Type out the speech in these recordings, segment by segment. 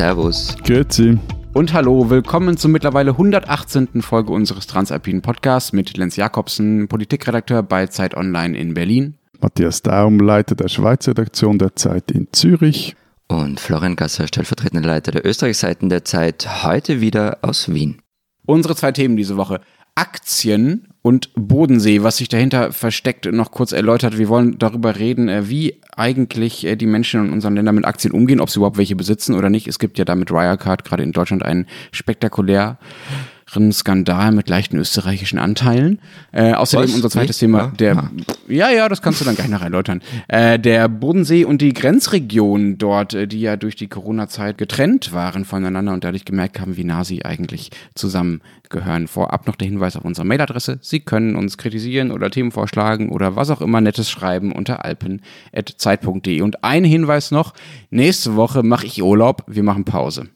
Servus. Grüezi. Und hallo, willkommen zur mittlerweile 118. Folge unseres Transalpinen Podcasts mit Lenz Jakobsen, Politikredakteur bei Zeit Online in Berlin. Matthias Daum, Leiter der Schweizer Redaktion der Zeit in Zürich. Und Florian Gasser, stellvertretender Leiter der Österreichseiten der Zeit, heute wieder aus Wien. Unsere zwei Themen diese Woche. Aktien und Bodensee, was sich dahinter versteckt, noch kurz erläutert. Wir wollen darüber reden, äh, wie eigentlich äh, die Menschen in unseren Ländern mit Aktien umgehen, ob sie überhaupt welche besitzen oder nicht. Es gibt ja da mit Wirecard gerade in Deutschland einen spektakulär Skandal mit leichten österreichischen Anteilen. Äh, außerdem Was? unser zweites Nicht? Thema, der, ah. ja, ja, das kannst du dann gleich noch erläutern. Äh, der Bodensee und die Grenzregionen dort, äh, die ja durch die Corona-Zeit getrennt waren voneinander und dadurch gemerkt haben, wie nah sie eigentlich zusammengehören. Vorab noch der Hinweis auf unsere Mailadresse. Sie können uns kritisieren oder Themen vorschlagen oder was auch immer Nettes schreiben unter alpen.zeit.de. Und ein Hinweis noch, nächste Woche mache ich Urlaub, wir machen Pause.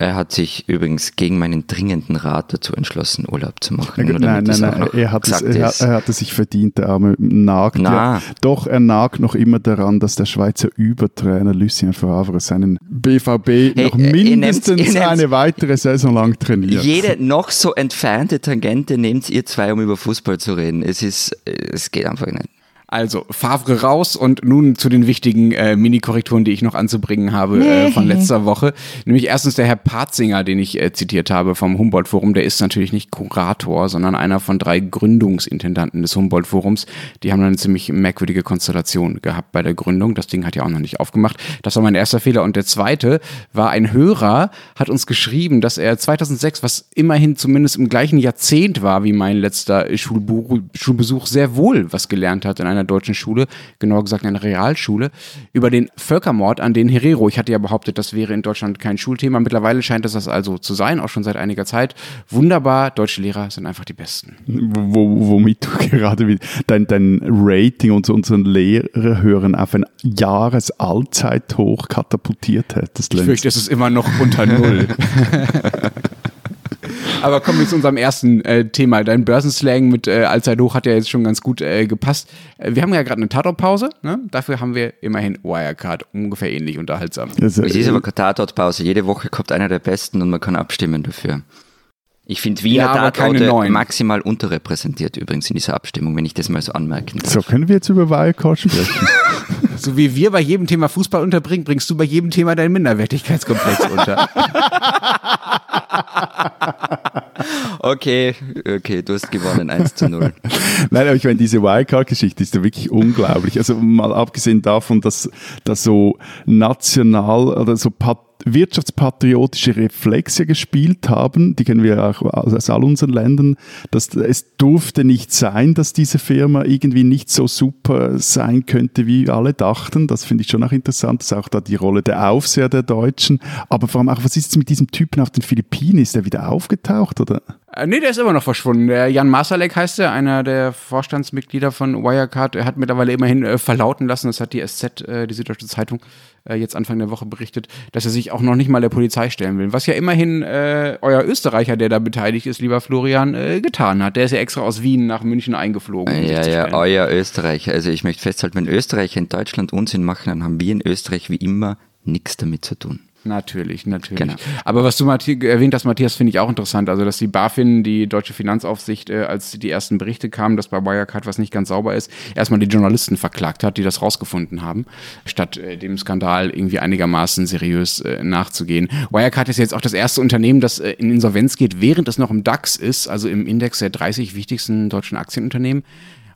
Er hat sich übrigens gegen meinen dringenden Rat dazu entschlossen, Urlaub zu machen. Nein, nein, nein, er hat, es, er, er, hat es sich verdient, der arme nagt. Na. Ja, doch, er nagt noch immer daran, dass der Schweizer Übertrainer Lucien Favre seinen BVB hey, noch mindestens ihr nehmt, eine weitere Saison lang trainiert. Jede noch so entfernte Tangente nehmt ihr zwei, um über Fußball zu reden. Es ist, es geht einfach nicht. Also Favre raus und nun zu den wichtigen äh, Mini-Korrekturen, die ich noch anzubringen habe äh, von letzter Woche. Nämlich erstens der Herr Patzinger, den ich äh, zitiert habe vom Humboldt-Forum, der ist natürlich nicht Kurator, sondern einer von drei Gründungsintendanten des Humboldt-Forums. Die haben eine ziemlich merkwürdige Konstellation gehabt bei der Gründung. Das Ding hat ja auch noch nicht aufgemacht. Das war mein erster Fehler. Und der zweite war ein Hörer, hat uns geschrieben, dass er 2006, was immerhin zumindest im gleichen Jahrzehnt war wie mein letzter Schulbesuch, sehr wohl was gelernt hat in einer einer deutschen Schule, genauer gesagt in einer Realschule, über den Völkermord an den Herero. Ich hatte ja behauptet, das wäre in Deutschland kein Schulthema. Mittlerweile scheint es das also zu sein, auch schon seit einiger Zeit. Wunderbar, deutsche Lehrer sind einfach die Besten. Wo, womit du gerade dein, dein Rating und unseren Lehrerhören auf ein Jahresallzeithoch katapultiert hättest. Ich fürchte, es ist immer noch unter Null. Aber kommen wir zu unserem ersten äh, Thema. Dein Börsenslang mit äh, Allzeithoch hat ja jetzt schon ganz gut äh, gepasst. Äh, wir haben ja gerade eine Tatortpause. Ne? Dafür haben wir immerhin Wirecard. Ungefähr ähnlich unterhaltsam. Es ist aber keine Tatortpause. Jede Woche kommt einer der besten und man kann abstimmen dafür. Ich finde Wiener ja, Tatorte maximal unterrepräsentiert übrigens in dieser Abstimmung, wenn ich das mal so anmerken darf. So können wir jetzt über Wirecard sprechen. so wie wir bei jedem Thema Fußball unterbringen, bringst du bei jedem Thema deinen Minderwertigkeitskomplex unter. okay, okay, du hast gewonnen, 1 zu 0. Nein, aber ich meine, diese Wildcard-Geschichte ist ja wirklich unglaublich. Also mal abgesehen davon, dass, dass so national oder so pat wirtschaftspatriotische Reflexe gespielt haben, die kennen wir auch aus all unseren Ländern, dass es durfte nicht sein, dass diese Firma irgendwie nicht so super sein könnte, wie alle dachten. Das finde ich schon auch interessant. Das ist auch da die Rolle der Aufseher der Deutschen. Aber vor allem auch, was ist jetzt mit diesem Typen auf den Philippinen? Ist der wieder aufgetaucht oder? Äh, nee, der ist immer noch verschwunden. Der Jan Masalek heißt er, einer der Vorstandsmitglieder von Wirecard. Er hat mittlerweile immerhin äh, verlauten lassen, das hat die SZ, äh, die Süddeutsche Zeitung, äh, jetzt Anfang der Woche berichtet, dass er sich auch noch nicht mal der Polizei stellen will. Was ja immerhin äh, euer Österreicher, der da beteiligt ist, lieber Florian, äh, getan hat. Der ist ja extra aus Wien nach München eingeflogen. Um ja, ja, euer Österreicher. Also ich möchte festhalten, wenn Österreicher in Deutschland Unsinn machen, dann haben wir in Österreich wie immer nichts damit zu tun. Natürlich, natürlich. Genau. Aber was du erwähnt hast, Matthias, finde ich auch interessant. Also, dass die BaFin, die deutsche Finanzaufsicht, äh, als die ersten Berichte kamen, dass bei Wirecard was nicht ganz sauber ist, erstmal die Journalisten verklagt hat, die das rausgefunden haben, statt äh, dem Skandal irgendwie einigermaßen seriös äh, nachzugehen. Wirecard ist jetzt auch das erste Unternehmen, das äh, in Insolvenz geht, während es noch im DAX ist, also im Index der 30 wichtigsten deutschen Aktienunternehmen.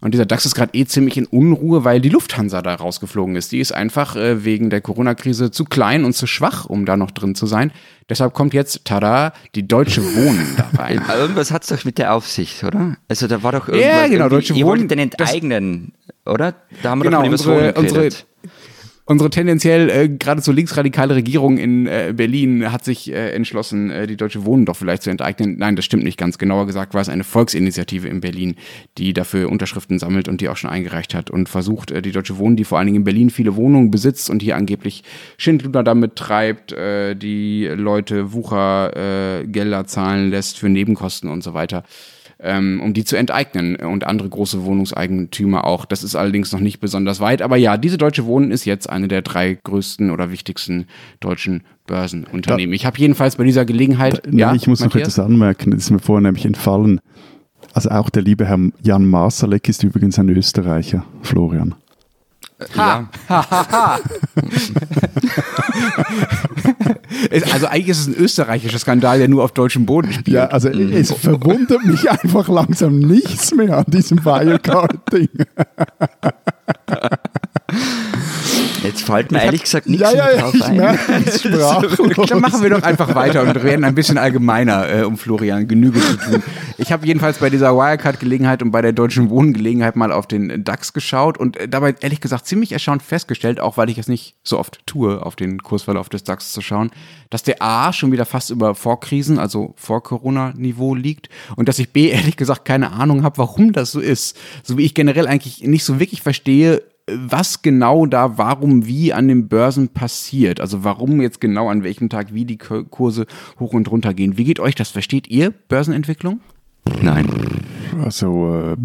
Und dieser DAX ist gerade eh ziemlich in Unruhe, weil die Lufthansa da rausgeflogen ist. Die ist einfach äh, wegen der Corona-Krise zu klein und zu schwach, um da noch drin zu sein. Deshalb kommt jetzt, tada, die Deutsche Wohnen da rein. irgendwas hat es doch mit der Aufsicht, oder? Also da war doch irgendwas. Ja, genau, Deutsche Wohnen. Ihr wolltet den enteignen, oder? Da haben wir genau, doch mal unsere, unsere, unsere tendenziell äh, geradezu linksradikale Regierung in äh, Berlin hat sich äh, entschlossen, äh, die Deutsche Wohnen doch vielleicht zu enteignen. Nein, das stimmt nicht ganz. Genauer gesagt war es eine Volksinitiative in Berlin, die dafür Unterschriften sammelt und die auch schon eingereicht hat und versucht, äh, die Deutsche Wohnen, die vor allen Dingen in Berlin viele Wohnungen besitzt und hier angeblich Schindluder damit treibt, äh, die Leute Wuchergelder äh, Gelder zahlen lässt für Nebenkosten und so weiter ähm, um die zu enteignen und andere große Wohnungseigentümer auch. Das ist allerdings noch nicht besonders weit. Aber ja, diese Deutsche Wohnen ist jetzt eine der drei größsten oder wichtigsten deutschen Börsenunternehmen. Da, ich habe jedenfalls bei dieser Gelegenheit. Da, ja, ich muss Matthias? noch etwas anmerken, das ist mir vorher nämlich entfallen. Also auch der liebe Herr Jan Masalek ist übrigens ein Österreicher, Florian. Ha. Ja. also eigentlich ist es ein österreichischer Skandal, der nur auf deutschem Boden spielt. Ja, also es verwundert mich einfach langsam nichts mehr an diesem Wirecard-Ding. Jetzt fällt mir ehrlich gesagt nichts ja, ja, drauf ein. Dann machen wir doch einfach weiter und reden ein bisschen allgemeiner, äh, um Florian Genüge zu tun. Ich habe jedenfalls bei dieser Wirecard-Gelegenheit und bei der Deutschen Wohnen-Gelegenheit mal auf den DAX geschaut und äh, dabei ehrlich gesagt ziemlich erstaunt festgestellt, auch weil ich es nicht so oft tue, auf den Kursverlauf des DAX zu schauen, dass der A schon wieder fast über Vorkrisen, also vor Corona-Niveau liegt und dass ich B ehrlich gesagt keine Ahnung habe, warum das so ist. So wie ich generell eigentlich nicht so wirklich verstehe, was genau da, warum, wie an den Börsen passiert. Also warum jetzt genau an welchem Tag wie die Kurse hoch und runter gehen. Wie geht euch das? Versteht ihr Börsenentwicklung? Nein. Also, äh,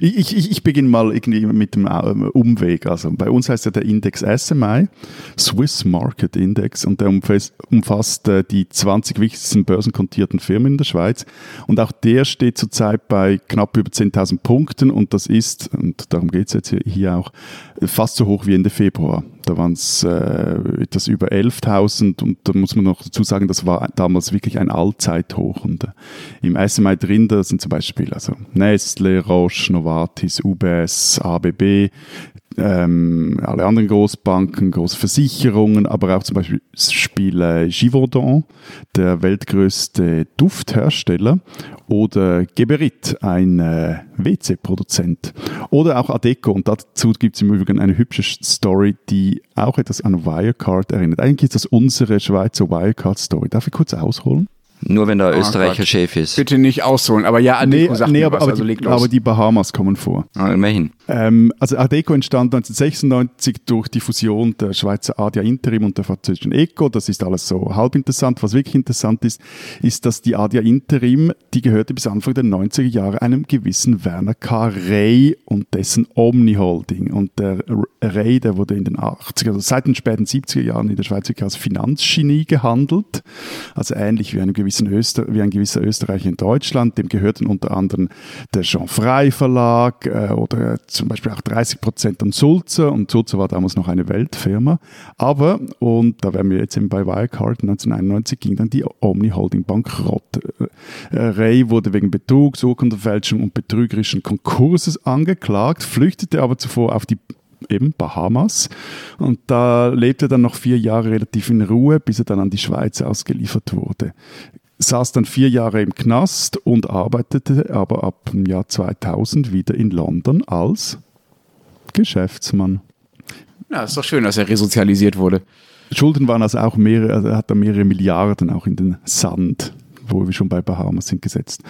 ich, ich, ich beginne mal irgendwie mit dem äh, Umweg. Also, bei uns heißt ja der Index SMI, Swiss Market Index, und der umfasst äh, die 20 wichtigsten börsenkotierten Firmen in der Schweiz. Und auch der steht zurzeit bei knapp über 10.000 Punkten, und das ist, und darum geht es jetzt hier auch, fast so hoch wie Ende Februar. Da waren es äh, etwas über 11.000 und da muss man noch dazu sagen, das war damals wirklich ein Allzeithoch. Und äh, im SMI drin, da sind zum Beispiel also Nestle, Roche, Novartis, UBS, ABB, ähm, alle anderen Großbanken, große Versicherungen, aber auch zum Beispiel Spiele Givaudan, der weltgrößte Dufthersteller, oder Geberit, ein äh, WC-Produzent, oder auch Adeco. Und dazu gibt es im Übrigen eine hübsche Story, die auch etwas an Wirecard erinnert. Eigentlich ist das unsere Schweizer Wirecard-Story. Darf ich kurz ausholen? Nur wenn der oh Österreicher Gott. Chef ist. Bitte nicht ausholen, aber ja, Adeco nee, sagt nee, aber, was, aber, also die, aber die Bahamas kommen vor. Ah, immerhin. Ähm, also Adeco entstand 1996 durch die Fusion der Schweizer Adia Interim und der französischen Eco. Das ist alles so halb interessant. Was wirklich interessant ist, ist, dass die Adia Interim, die gehörte bis Anfang der 90er Jahre einem gewissen Werner K. Rey und dessen Omni Holding. Und der Rey, der wurde in den 80er, also seit den späten 70er Jahren in der Schweiz als Finanzgenie gehandelt. Also ähnlich wie einem gewissen Öster wie ein gewisser Österreicher in Deutschland, dem gehörten unter anderem der Jean Frey Verlag äh, oder zum Beispiel auch 30 Prozent an Sulzer und Sulzer war damals noch eine Weltfirma. Aber, und da wären wir jetzt eben bei Wirecard, 1991 ging dann die Omni Holding bankrott. Äh, Ray wurde wegen Betrugs, Urkundenfälschung und betrügerischen Konkurses angeklagt, flüchtete aber zuvor auf die eben Bahamas. Und da lebte er dann noch vier Jahre relativ in Ruhe, bis er dann an die Schweiz ausgeliefert wurde. Saß dann vier Jahre im Knast und arbeitete aber ab dem Jahr 2000 wieder in London als Geschäftsmann. Ja, ist doch schön, dass er resozialisiert wurde. Schulden waren also auch mehrere, also er hat da mehrere Milliarden auch in den Sand wo wir schon bei Bahamas sind, gesetzt.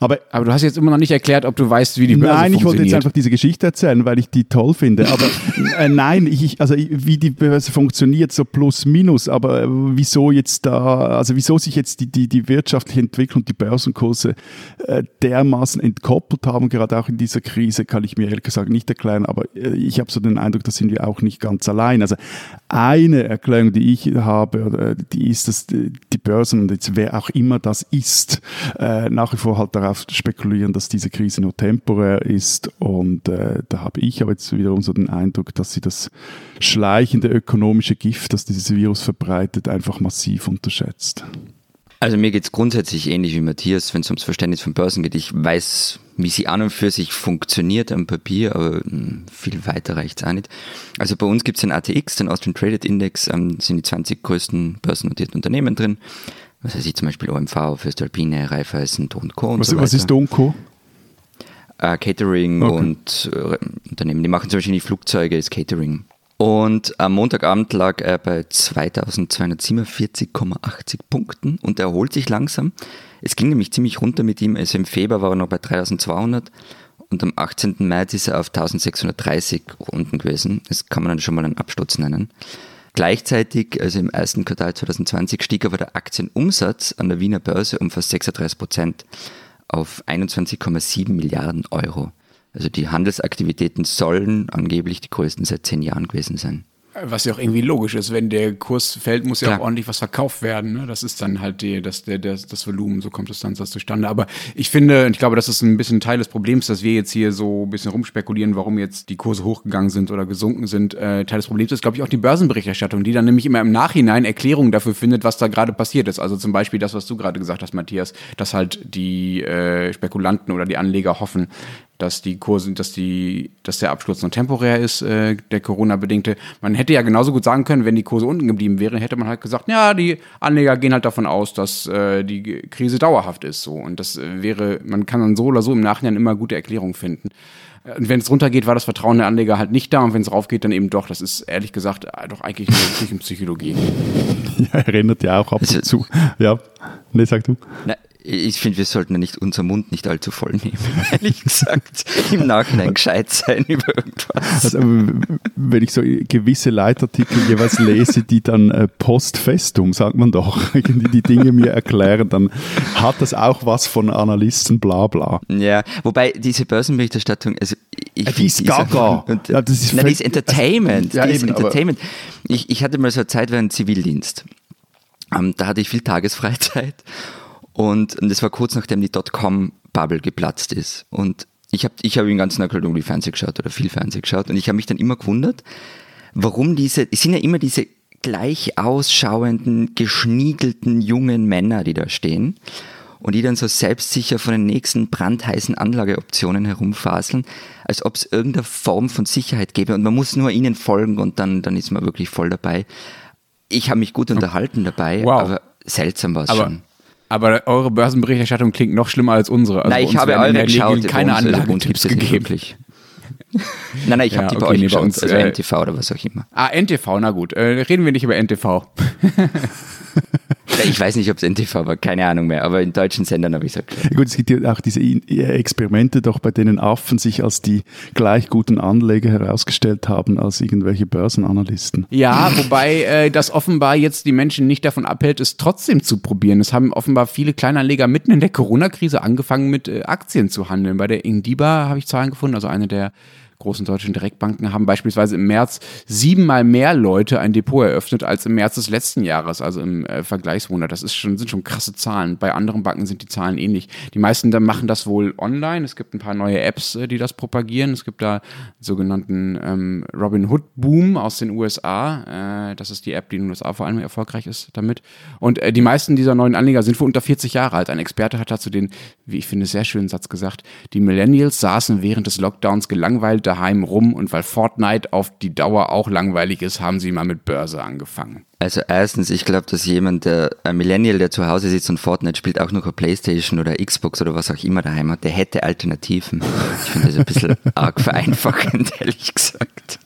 Aber, aber du hast jetzt immer noch nicht erklärt, ob du weißt, wie die Börse Nein, ich wollte jetzt einfach diese Geschichte erzählen, weil ich die toll finde. Aber äh, nein, ich, also wie die Börse funktioniert, so plus minus. Aber äh, wieso jetzt da, also wieso sich jetzt die, die, die wirtschaftliche Entwicklung, die Börsenkurse äh, dermaßen entkoppelt haben, gerade auch in dieser Krise, kann ich mir ehrlich gesagt nicht erklären. Aber äh, ich habe so den Eindruck, da sind wir auch nicht ganz allein. Also eine Erklärung, die ich habe, die ist, dass die Börsen und jetzt wer auch immer das ist, äh, nach wie vor halt darauf spekulieren, dass diese Krise nur temporär ist. Und äh, da habe ich aber jetzt wiederum so den Eindruck, dass sie das schleichende ökonomische Gift, das dieses Virus verbreitet, einfach massiv unterschätzt. Also mir geht es grundsätzlich ähnlich wie Matthias, wenn es ums Verständnis von Börsen geht. Ich weiß, wie sie an und für sich funktioniert am Papier, aber hm, viel weiter reicht es auch nicht. Also bei uns gibt es den ATX, den Austrian Traded Index, ähm, sind die 20 größten börsennotierten Unternehmen drin was weiß ich, zum Beispiel OMV, Fürstalpine, Raiffeisen, Don Co. Was, so was ist Don Co? Äh, Catering okay. und äh, Unternehmen, die machen zum Beispiel die Flugzeuge, ist Catering. Und am Montagabend lag er bei 2247,80 Punkten und er erholt sich langsam. Es ging nämlich ziemlich runter mit ihm. Also im Februar war er noch bei 3200 und am 18. März ist er auf 1630 unten gewesen. Das kann man dann schon mal einen Absturz nennen. Gleichzeitig, also im ersten Quartal 2020, stieg aber der Aktienumsatz an der Wiener Börse um fast 36 Prozent auf 21,7 Milliarden Euro. Also die Handelsaktivitäten sollen angeblich die größten seit zehn Jahren gewesen sein. Was ja auch irgendwie logisch ist, wenn der Kurs fällt, muss ja Klar. auch ordentlich was verkauft werden. Ne? Das ist dann halt die, das, der, der, das Volumen, so kommt es dann das zustande. Aber ich finde, und ich glaube, das ist ein bisschen Teil des Problems, dass wir jetzt hier so ein bisschen rumspekulieren, warum jetzt die Kurse hochgegangen sind oder gesunken sind. Äh, Teil des Problems ist, glaube ich, auch die Börsenberichterstattung, die dann nämlich immer im Nachhinein Erklärungen dafür findet, was da gerade passiert ist. Also zum Beispiel das, was du gerade gesagt hast, Matthias, dass halt die äh, Spekulanten oder die Anleger hoffen, dass die Kurse, dass die, dass der Absturz nur temporär ist, äh, der Corona-bedingte. Man hätte ja genauso gut sagen können, wenn die Kurse unten geblieben wären, hätte man halt gesagt, ja, die Anleger gehen halt davon aus, dass äh, die Krise dauerhaft ist. So. Und das äh, wäre, man kann dann so oder so im Nachhinein immer gute Erklärungen finden. Und wenn es runtergeht, war das Vertrauen der Anleger halt nicht da und wenn es raufgeht, dann eben doch. Das ist ehrlich gesagt äh, doch eigentlich nur Küchenpsychologie. Ja, erinnert ja auch ab und zu. Ja, ne, sag du. Na, ich finde, wir sollten ja nicht unser Mund nicht allzu voll nehmen, ehrlich gesagt, im Nachhinein gescheit sein über irgendwas. Also, wenn ich so gewisse Leitartikel jeweils lese, die dann äh, postfestum, sagt man doch, irgendwie die Dinge mir erklären, dann hat das auch was von Analysten, bla bla. Ja, wobei diese Börsenberichterstattung, also ich ja, die ist gaga. Und, ja, das ist, nein, die ist Entertainment. Ja, die ist Entertainment. Ich, ich hatte mal so eine Zeit während Zivildienst. Ähm, da hatte ich viel Tagesfreizeit und, und das war kurz nachdem die Dotcom-Bubble geplatzt ist. Und ich habe ich hab den ganzen Tag halt irgendwie Fernsehen geschaut oder viel Fernsehen geschaut. Und ich habe mich dann immer gewundert, warum diese, es sind ja immer diese gleich ausschauenden, geschniegelten jungen Männer, die da stehen und die dann so selbstsicher von den nächsten brandheißen Anlageoptionen herumfaseln, als ob es irgendeine Form von Sicherheit gäbe und man muss nur ihnen folgen und dann, dann ist man wirklich voll dabei. Ich habe mich gut unterhalten dabei, wow. aber seltsam war es schon. Aber eure Börsenberichterstattung klingt noch schlimmer als unsere. Also nein, ich habe eure geschaut. Keine Anlagetipps gegeben. Wirklich. nein, nein, ich ja, habe die okay, bei euch nee, geschaut. Uns, also äh, NTV oder was auch immer. Ah, NTV, na gut. Äh, reden wir nicht über NTV. ich weiß nicht, ob es NTV war, keine Ahnung mehr, aber in deutschen Sendern habe ich es gesagt. Gut, es gibt ja auch diese Experimente, doch bei denen Affen sich als die gleich guten Anleger herausgestellt haben als irgendwelche Börsenanalysten. Ja, wobei äh, das offenbar jetzt die Menschen nicht davon abhält, es trotzdem zu probieren. Es haben offenbar viele Kleinanleger mitten in der Corona-Krise angefangen mit äh, Aktien zu handeln. Bei der Indiba habe ich Zahlen gefunden, also eine der großen deutschen Direktbanken haben beispielsweise im März siebenmal mehr Leute ein Depot eröffnet als im März des letzten Jahres, also im äh, Vergleichsmonat. Das ist schon, sind schon krasse Zahlen. Bei anderen Banken sind die Zahlen ähnlich. Die meisten da machen das wohl online. Es gibt ein paar neue Apps, äh, die das propagieren. Es gibt da sogenannten ähm, Robin Hood Boom aus den USA. Äh, das ist die App, die in den USA vor allem erfolgreich ist damit. Und äh, die meisten dieser neuen Anleger sind für unter 40 Jahre alt. Ein Experte hat dazu den, wie ich finde, sehr schönen Satz gesagt. Die Millennials saßen während des Lockdowns gelangweilt daheim rum und weil Fortnite auf die Dauer auch langweilig ist, haben sie mal mit Börse angefangen. Also erstens, ich glaube, dass jemand, der ein Millennial, der zu Hause sitzt und Fortnite spielt, auch noch eine Playstation oder Xbox oder was auch immer daheim hat, der hätte Alternativen. Ich finde das ein bisschen arg vereinfachend, ehrlich gesagt.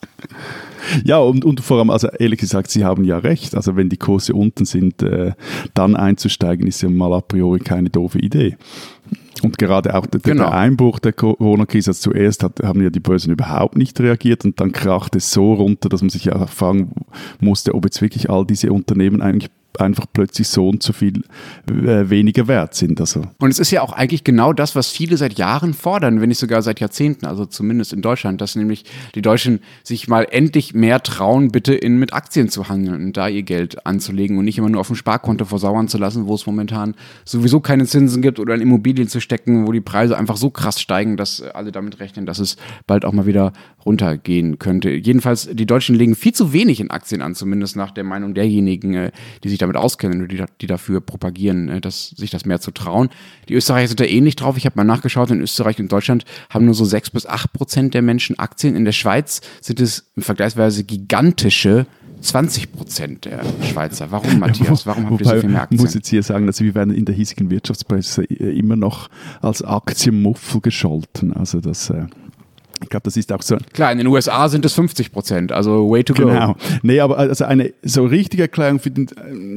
Ja, und, und vor allem, also ehrlich gesagt, Sie haben ja recht. Also wenn die Kurse unten sind, äh, dann einzusteigen, ist ja mal a priori keine doofe Idee. Und gerade auch der, genau. der Einbruch der Corona-Krise, also zuerst hat, haben ja die Börsen überhaupt nicht reagiert und dann kracht es so runter, dass man sich ja fragen musste, ob jetzt wirklich all diese Unternehmen eigentlich einfach plötzlich so und so viel äh, weniger wert sind. Also. Und es ist ja auch eigentlich genau das, was viele seit Jahren fordern, wenn nicht sogar seit Jahrzehnten, also zumindest in Deutschland, dass nämlich die Deutschen sich mal endlich mehr trauen, bitte in, mit Aktien zu handeln und da ihr Geld anzulegen und nicht immer nur auf dem Sparkonto versauern zu lassen, wo es momentan sowieso keine Zinsen gibt oder in Immobilien zu stecken, wo die Preise einfach so krass steigen, dass alle damit rechnen, dass es bald auch mal wieder runtergehen könnte. Jedenfalls, die Deutschen legen viel zu wenig in Aktien an, zumindest nach der Meinung derjenigen, äh, die sich da damit auskennen und die, die dafür propagieren, äh, dass, sich das mehr zu trauen. Die Österreicher sind da ähnlich drauf. Ich habe mal nachgeschaut, in Österreich und Deutschland haben nur so sechs bis acht Prozent der Menschen Aktien. In der Schweiz sind es vergleichsweise gigantische 20 Prozent der Schweizer. Warum, Matthias? Warum habt ihr so viel mehr Aktien? Ich muss jetzt hier sagen, dass wir werden in der hiesigen Wirtschaftspresse äh, immer noch als Aktienmuffel gescholten. Also das... Äh ich glaube, das ist auch so. Klar, in den USA sind es 50 Prozent, also way to go. Genau. Nee, aber also eine so richtige Erklärung für den.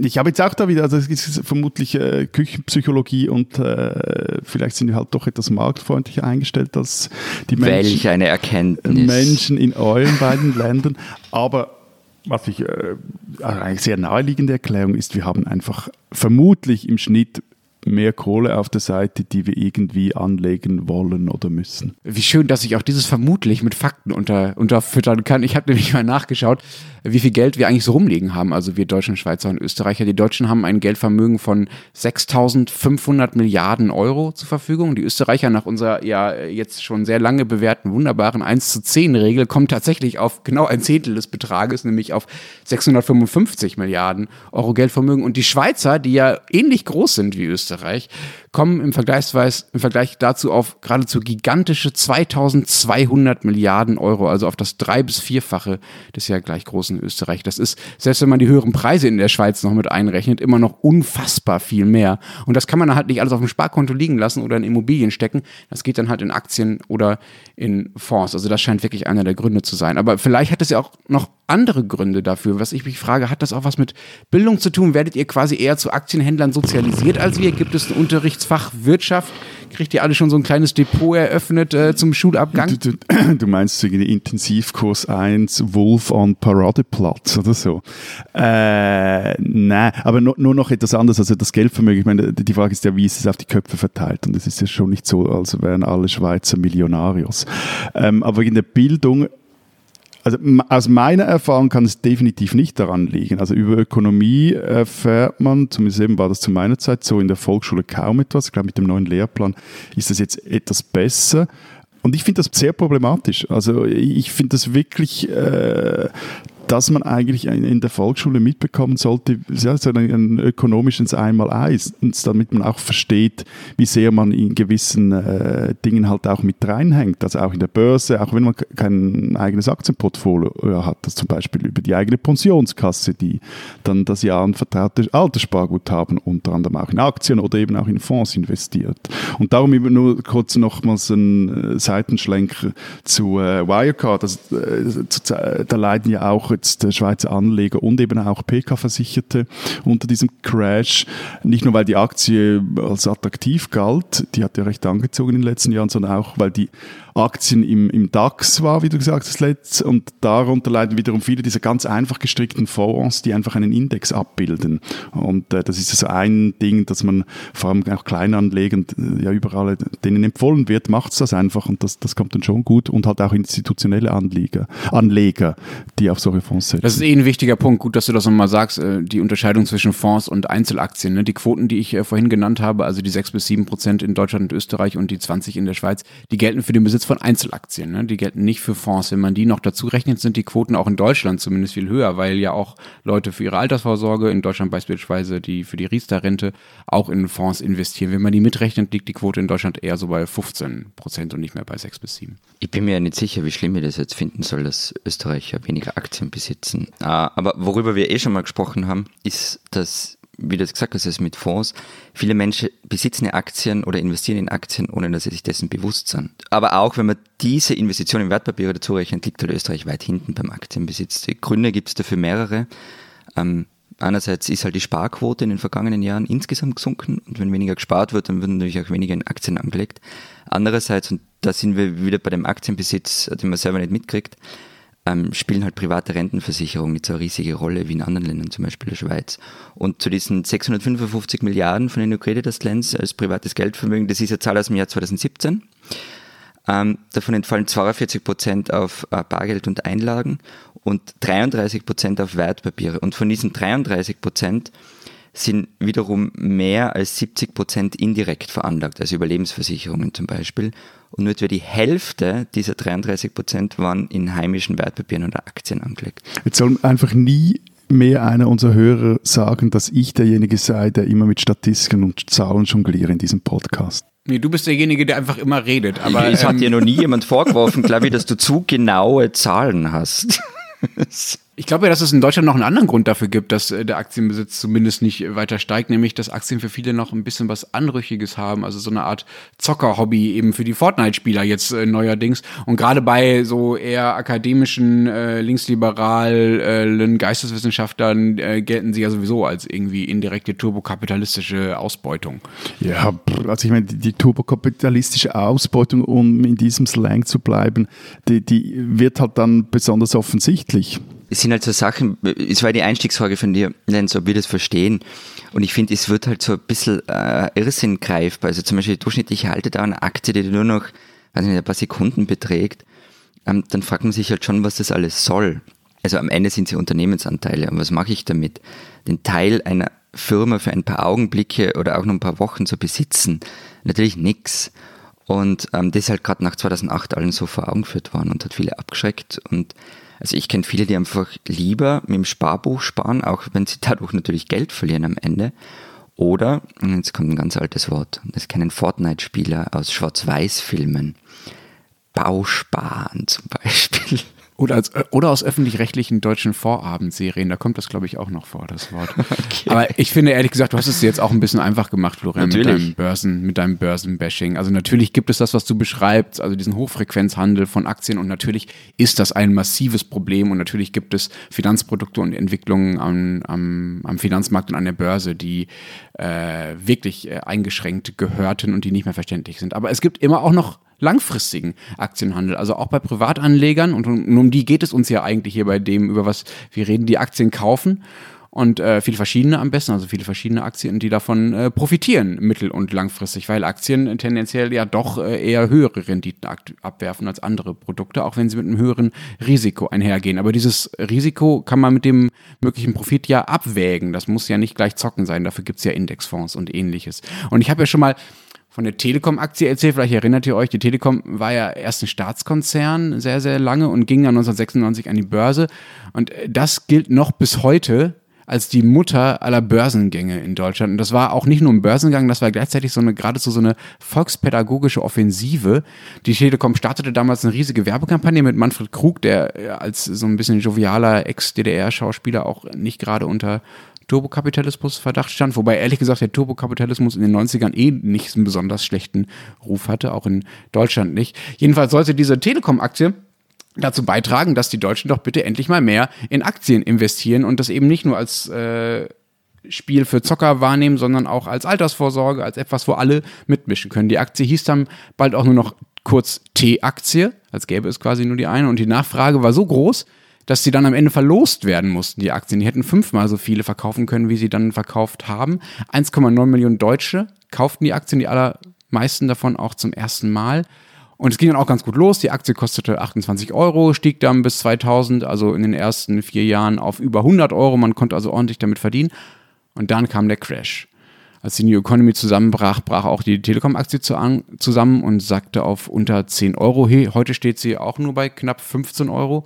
Ich habe jetzt auch da wieder, also es ist vermutlich äh, Küchenpsychologie und äh, vielleicht sind wir halt doch etwas marktfreundlicher eingestellt als die Menschen. Welch eine Erkenntnis. Menschen in euren beiden Ländern. Aber was ich äh, eine sehr naheliegende Erklärung ist, wir haben einfach vermutlich im Schnitt mehr Kohle auf der Seite, die wir irgendwie anlegen wollen oder müssen. Wie schön, dass ich auch dieses vermutlich mit Fakten unter, unterfüttern kann. Ich habe nämlich mal nachgeschaut, wie viel Geld wir eigentlich so rumliegen haben, also wir Deutschen, Schweizer und Österreicher. Die Deutschen haben ein Geldvermögen von 6.500 Milliarden Euro zur Verfügung. Die Österreicher nach unserer ja jetzt schon sehr lange bewährten wunderbaren 1 zu 10 Regel kommen tatsächlich auf genau ein Zehntel des Betrages, nämlich auf 655 Milliarden Euro Geldvermögen. Und die Schweizer, die ja ähnlich groß sind wie Österreich, Österreich, kommen im, im Vergleich dazu auf geradezu gigantische 2200 Milliarden Euro, also auf das drei- bis vierfache des ja gleich großen Österreich. Das ist, selbst wenn man die höheren Preise in der Schweiz noch mit einrechnet, immer noch unfassbar viel mehr. Und das kann man halt nicht alles auf dem Sparkonto liegen lassen oder in Immobilien stecken. Das geht dann halt in Aktien oder in Fonds. Also das scheint wirklich einer der Gründe zu sein. Aber vielleicht hat es ja auch noch andere Gründe dafür. Was ich mich frage, hat das auch was mit Bildung zu tun? Werdet ihr quasi eher zu Aktienhändlern sozialisiert als wir? Gibt es ein Unterrichtsfach Wirtschaft? Kriegt ihr alle schon so ein kleines Depot eröffnet äh, zum Schulabgang? Du, du, du meinst irgendwie Intensivkurs 1 Wolf on Paradeplatz oder so? Äh, nein, aber nur, nur noch etwas anderes. Also das Geldvermögen, ich meine, die Frage ist ja, wie ist es auf die Köpfe verteilt? Und es ist ja schon nicht so, als wären alle Schweizer Millionarios. Ähm, aber in der Bildung also aus meiner Erfahrung kann es definitiv nicht daran liegen. Also über Ökonomie erfährt man, zumindest eben war das zu meiner Zeit so in der Volksschule kaum etwas. Ich glaube, mit dem neuen Lehrplan ist das jetzt etwas besser. Und ich finde das sehr problematisch. Also ich finde das wirklich, äh, dass man eigentlich in der Volksschule mitbekommen sollte, ja, so ein ökonomisches Einmaleins, damit man auch versteht, wie sehr man in gewissen äh, Dingen halt auch mit reinhängt. Also auch in der Börse, auch wenn man kein eigenes Aktienportfolio hat, das zum Beispiel über die eigene Pensionskasse, die dann das Jahr vertraute Alterssparguthaben unter anderem auch in Aktien oder eben auch in Fonds investiert. Und darum eben nur kurz nochmals ein äh, Seitenschlenker zu äh, Wirecard. Also, äh, da leiden ja auch jetzt Schweizer Anleger und eben auch PK-Versicherte unter diesem Crash. Nicht nur, weil die Aktie als attraktiv galt, die hat ja recht angezogen in den letzten Jahren, sondern auch, weil die Aktien im, im DAX war, wie du gesagt hast, letzt, und darunter leiden wiederum viele dieser ganz einfach gestrickten Fonds, die einfach einen Index abbilden. Und äh, das ist so ein Ding, dass man vor allem auch Kleinanlegern äh, ja überall denen empfohlen wird, macht's das einfach und das, das kommt dann schon gut und halt auch institutionelle Anleger, Anleger, die auf solche Fonds setzen. Das ist eh ein wichtiger Punkt, gut, dass du das nochmal sagst, äh, die Unterscheidung zwischen Fonds und Einzelaktien. Ne? Die Quoten, die ich äh, vorhin genannt habe, also die 6 bis 7 Prozent in Deutschland und Österreich und die 20 in der Schweiz, die gelten für den Besitz von Einzelaktien. Ne? Die gelten nicht für Fonds. Wenn man die noch dazu rechnet, sind die Quoten auch in Deutschland zumindest viel höher, weil ja auch Leute für ihre Altersvorsorge, in Deutschland beispielsweise die für die Riester-Rente, auch in Fonds investieren. Wenn man die mitrechnet, liegt die Quote in Deutschland eher so bei 15 Prozent und nicht mehr bei 6 bis 7. Ich bin mir ja nicht sicher, wie schlimm ich das jetzt finden soll, dass Österreicher weniger Aktien besitzen. Ah, aber worüber wir eh schon mal gesprochen haben, ist, dass wie du es gesagt hast, mit Fonds, viele Menschen besitzen Aktien oder investieren in Aktien, ohne dass sie sich dessen bewusst sind. Aber auch wenn man diese Investition in Wertpapiere dazu rechnet, liegt halt Österreich weit hinten beim Aktienbesitz. Die Gründe gibt es dafür mehrere. Ähm, einerseits ist halt die Sparquote in den vergangenen Jahren insgesamt gesunken und wenn weniger gespart wird, dann werden natürlich auch weniger in Aktien angelegt. Andererseits, und da sind wir wieder bei dem Aktienbesitz, den man selber nicht mitkriegt, ähm, spielen halt private Rentenversicherungen nicht so eine riesige Rolle wie in anderen Ländern, zum Beispiel der Schweiz. Und zu diesen 655 Milliarden von den New Creditors Lands als privates Geldvermögen, das ist eine Zahl aus dem Jahr 2017. Ähm, davon entfallen 42 Prozent auf äh, Bargeld und Einlagen und 33 Prozent auf Wertpapiere. Und von diesen 33 Prozent sind wiederum mehr als 70 Prozent indirekt veranlagt, also Überlebensversicherungen zum Beispiel. Und nur etwa die Hälfte dieser 33 Prozent waren in heimischen Wertpapieren oder Aktien angelegt. Jetzt soll einfach nie mehr einer unserer Hörer sagen, dass ich derjenige sei, der immer mit Statistiken und Zahlen jongliere in diesem Podcast. Nee, du bist derjenige, der einfach immer redet. Aber, es ähm, hat dir noch nie jemand vorgeworfen, glaube ich, dass du zu genaue Zahlen hast. Ich glaube ja, dass es in Deutschland noch einen anderen Grund dafür gibt, dass äh, der Aktienbesitz zumindest nicht weiter steigt, nämlich dass Aktien für viele noch ein bisschen was Anrüchiges haben, also so eine Art Zocker-Hobby eben für die Fortnite-Spieler jetzt äh, neuerdings. Und gerade bei so eher akademischen, äh, linksliberalen Geisteswissenschaftlern äh, gelten sie ja sowieso als irgendwie indirekte turbokapitalistische Ausbeutung. Ja, also ich meine, die turbokapitalistische Ausbeutung, um in diesem Slang zu bleiben, die, die wird halt dann besonders offensichtlich. Es sind halt so Sachen, es war die Einstiegsfrage von dir, Lenz, ob wir das verstehen. Und ich finde, es wird halt so ein bisschen äh, Irrsinn greifbar. Also zum Beispiel die durchschnittliche Haltedauer einer Aktie, die nur noch, weiß nicht, ein paar Sekunden beträgt, ähm, dann fragt man sich halt schon, was das alles soll. Also am Ende sind sie Unternehmensanteile. Und was mache ich damit? Den Teil einer Firma für ein paar Augenblicke oder auch noch ein paar Wochen zu besitzen? Natürlich nix. Und ähm, das halt gerade nach 2008 allen so vor Augen geführt worden und hat viele abgeschreckt. Und also ich kenne viele, die einfach lieber mit dem Sparbuch sparen, auch wenn sie dadurch natürlich Geld verlieren am Ende. Oder, jetzt kommt ein ganz altes Wort, das kennen Fortnite-Spieler aus Schwarz-Weiß-Filmen. Bausparen zum Beispiel. Oder, als, oder aus öffentlich-rechtlichen deutschen Vorabendserien, da kommt das, glaube ich, auch noch vor, das Wort. Okay. Aber ich finde, ehrlich gesagt, du hast es dir jetzt auch ein bisschen einfach gemacht, Florian, natürlich. mit deinem Börsen, mit deinem Börsenbashing. Also natürlich gibt es das, was du beschreibst, also diesen Hochfrequenzhandel von Aktien und natürlich ist das ein massives Problem und natürlich gibt es Finanzprodukte und Entwicklungen am, am, am Finanzmarkt und an der Börse, die äh, wirklich äh, eingeschränkt gehörten und die nicht mehr verständlich sind. Aber es gibt immer auch noch langfristigen Aktienhandel. Also auch bei Privatanlegern, und um, die geht es uns ja eigentlich hier bei dem, über was wir reden, die Aktien kaufen und äh, viele verschiedene am besten, also viele verschiedene Aktien, die davon äh, profitieren, mittel- und langfristig, weil Aktien tendenziell ja doch äh, eher höhere Renditen abwerfen als andere Produkte, auch wenn sie mit einem höheren Risiko einhergehen. Aber dieses Risiko kann man mit dem möglichen Profit ja abwägen. Das muss ja nicht gleich zocken sein, dafür gibt's ja Indexfonds und ähnliches. Und ich habe ja schon mal von der Telekom-Aktie erzählt. Vielleicht erinnert ihr euch, die Telekom war ja erst ein Staatskonzern sehr, sehr lange und ging dann 1996 an die Börse. Und das gilt noch bis heute als die Mutter aller Börsengänge in Deutschland. Und das war auch nicht nur ein Börsengang, das war gleichzeitig so eine, geradezu so eine volkspädagogische Offensive. Die Telekom startete damals eine riesige Werbekampagne mit Manfred Krug, der als so ein bisschen jovialer Ex-DDR-Schauspieler auch nicht gerade unter Turbokapitalismus Verdacht stand, wobei ehrlich gesagt der Turbokapitalismus in den 90ern eh nicht einen besonders schlechten Ruf hatte, auch in Deutschland nicht. Jedenfalls sollte diese Telekom-Aktie dazu beitragen, dass die Deutschen doch bitte endlich mal mehr in Aktien investieren und das eben nicht nur als äh, Spiel für Zocker wahrnehmen, sondern auch als Altersvorsorge, als etwas, wo alle mitmischen können. Die Aktie hieß dann bald auch nur noch kurz T-Aktie, als gäbe es quasi nur die eine und die Nachfrage war so groß, dass sie dann am Ende verlost werden mussten, die Aktien. Die hätten fünfmal so viele verkaufen können, wie sie dann verkauft haben. 1,9 Millionen Deutsche kauften die Aktien, die allermeisten davon auch zum ersten Mal. Und es ging dann auch ganz gut los. Die Aktie kostete 28 Euro, stieg dann bis 2000, also in den ersten vier Jahren auf über 100 Euro. Man konnte also ordentlich damit verdienen. Und dann kam der Crash. Als die New Economy zusammenbrach, brach auch die Telekom-Aktie zusammen und sackte auf unter 10 Euro. Heute steht sie auch nur bei knapp 15 Euro.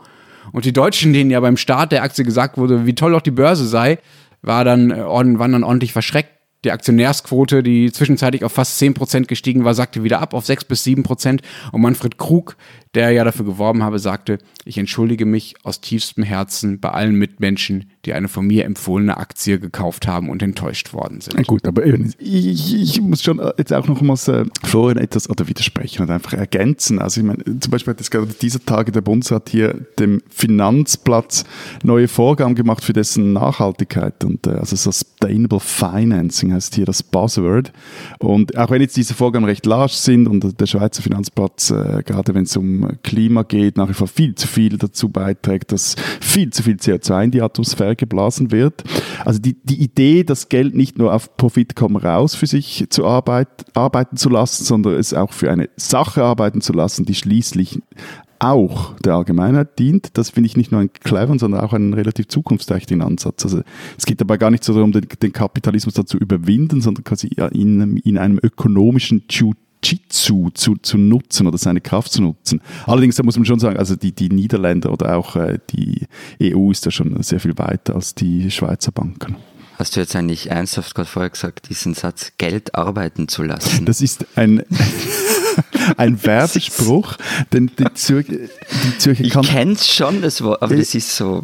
Und die Deutschen, denen ja beim Start der Aktie gesagt wurde, wie toll doch die Börse sei, war dann, äh, waren dann ordentlich verschreckt. Die Aktionärsquote, die zwischenzeitlich auf fast 10% gestiegen war, sagte wieder ab auf 6 bis 7%. Und Manfred Krug, der ja dafür geworben habe, sagte, ich entschuldige mich aus tiefstem Herzen bei allen Mitmenschen, die eine von mir empfohlene Aktie gekauft haben und enttäuscht worden sind. Gut, aber ich, ich, muss schon jetzt auch nochmals äh, Florian etwas oder widersprechen und einfach ergänzen. Also ich meine, zum Beispiel hat jetzt gerade dieser Tage der Bundesrat hier dem Finanzplatz neue Vorgaben gemacht für dessen Nachhaltigkeit und äh, also Sustainable Financing heißt hier das Buzzword. Und auch wenn jetzt diese Vorgaben recht large sind und der Schweizer Finanzplatz, äh, gerade wenn es um Klima geht, nach wie vor viel zu viel dazu beiträgt, dass viel zu viel CO2 in die Atmosphäre geblasen wird. Also die, die Idee, das Geld nicht nur auf Profit kommen raus für sich zu arbeit, arbeiten zu lassen, sondern es auch für eine Sache arbeiten zu lassen, die schließlich auch der Allgemeinheit dient. Das finde ich nicht nur einen cleveren, sondern auch einen relativ zukunftsträchtigen Ansatz. Also es geht dabei gar nicht so darum, den, den Kapitalismus dazu überwinden, sondern quasi in, in einem ökonomischen Due Jitsu zu, zu nutzen oder seine Kraft zu nutzen. Allerdings, da muss man schon sagen, also die, die Niederländer oder auch äh, die EU ist da schon sehr viel weiter als die Schweizer Banken. Hast du jetzt eigentlich ernsthaft gerade vorher gesagt, diesen Satz Geld arbeiten zu lassen? Das ist ein, ein Werbespruch, denn die, Zür die Zürcher Ich kenn's schon, das Wort, aber das ist so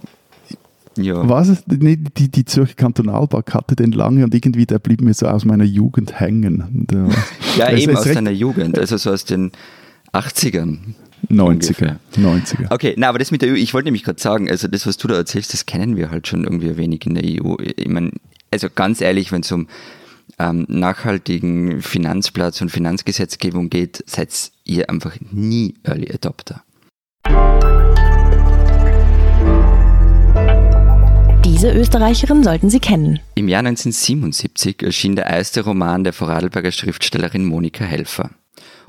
ja. Was ist, nee, die, die Zürcher Kantonalbank hatte den lange und irgendwie, der blieb mir so aus meiner Jugend hängen. Äh, ja, eben aus deiner Jugend, also so aus den 80ern. 90er, 90er. Okay, na, aber das mit der EU, ich wollte nämlich gerade sagen, also das, was du da erzählst, das kennen wir halt schon irgendwie ein wenig in der EU. Ich meine, also ganz ehrlich, wenn es um ähm, nachhaltigen Finanzplatz und Finanzgesetzgebung geht, seid ihr einfach nie Early Adopter. Diese Österreicherin sollten Sie kennen. Im Jahr 1977 erschien der erste Roman der Vorarlberger Schriftstellerin Monika Helfer.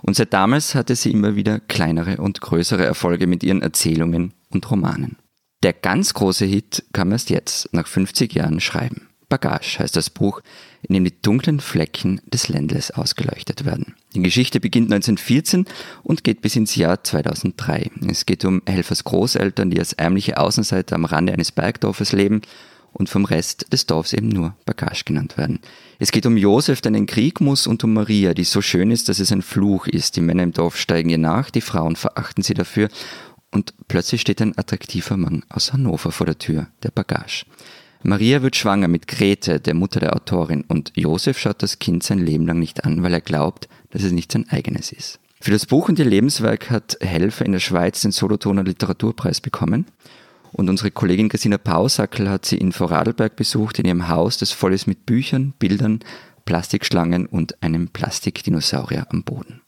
Und seit damals hatte sie immer wieder kleinere und größere Erfolge mit ihren Erzählungen und Romanen. Der ganz große Hit kam erst jetzt, nach 50 Jahren Schreiben. Bagage heißt das Buch, in dem die dunklen Flecken des Ländles ausgeleuchtet werden. Die Geschichte beginnt 1914 und geht bis ins Jahr 2003. Es geht um Helfers Großeltern, die als ärmliche Außenseiter am Rande eines Bergdorfes leben und vom Rest des Dorfs eben nur Bagage genannt werden. Es geht um Josef, der in den Krieg muss, und um Maria, die so schön ist, dass es ein Fluch ist. Die Männer im Dorf steigen ihr nach, die Frauen verachten sie dafür und plötzlich steht ein attraktiver Mann aus Hannover vor der Tür, der Bagage. Maria wird schwanger mit Grete, der Mutter der Autorin, und Josef schaut das Kind sein Leben lang nicht an, weil er glaubt, dass es nicht sein eigenes ist. Für das Buch und ihr Lebenswerk hat Helfer in der Schweiz den Solothurner Literaturpreis bekommen. Und unsere Kollegin Christina Pausackel hat sie in Vorarlberg besucht, in ihrem Haus, das voll ist mit Büchern, Bildern, Plastikschlangen und einem Plastikdinosaurier am Boden.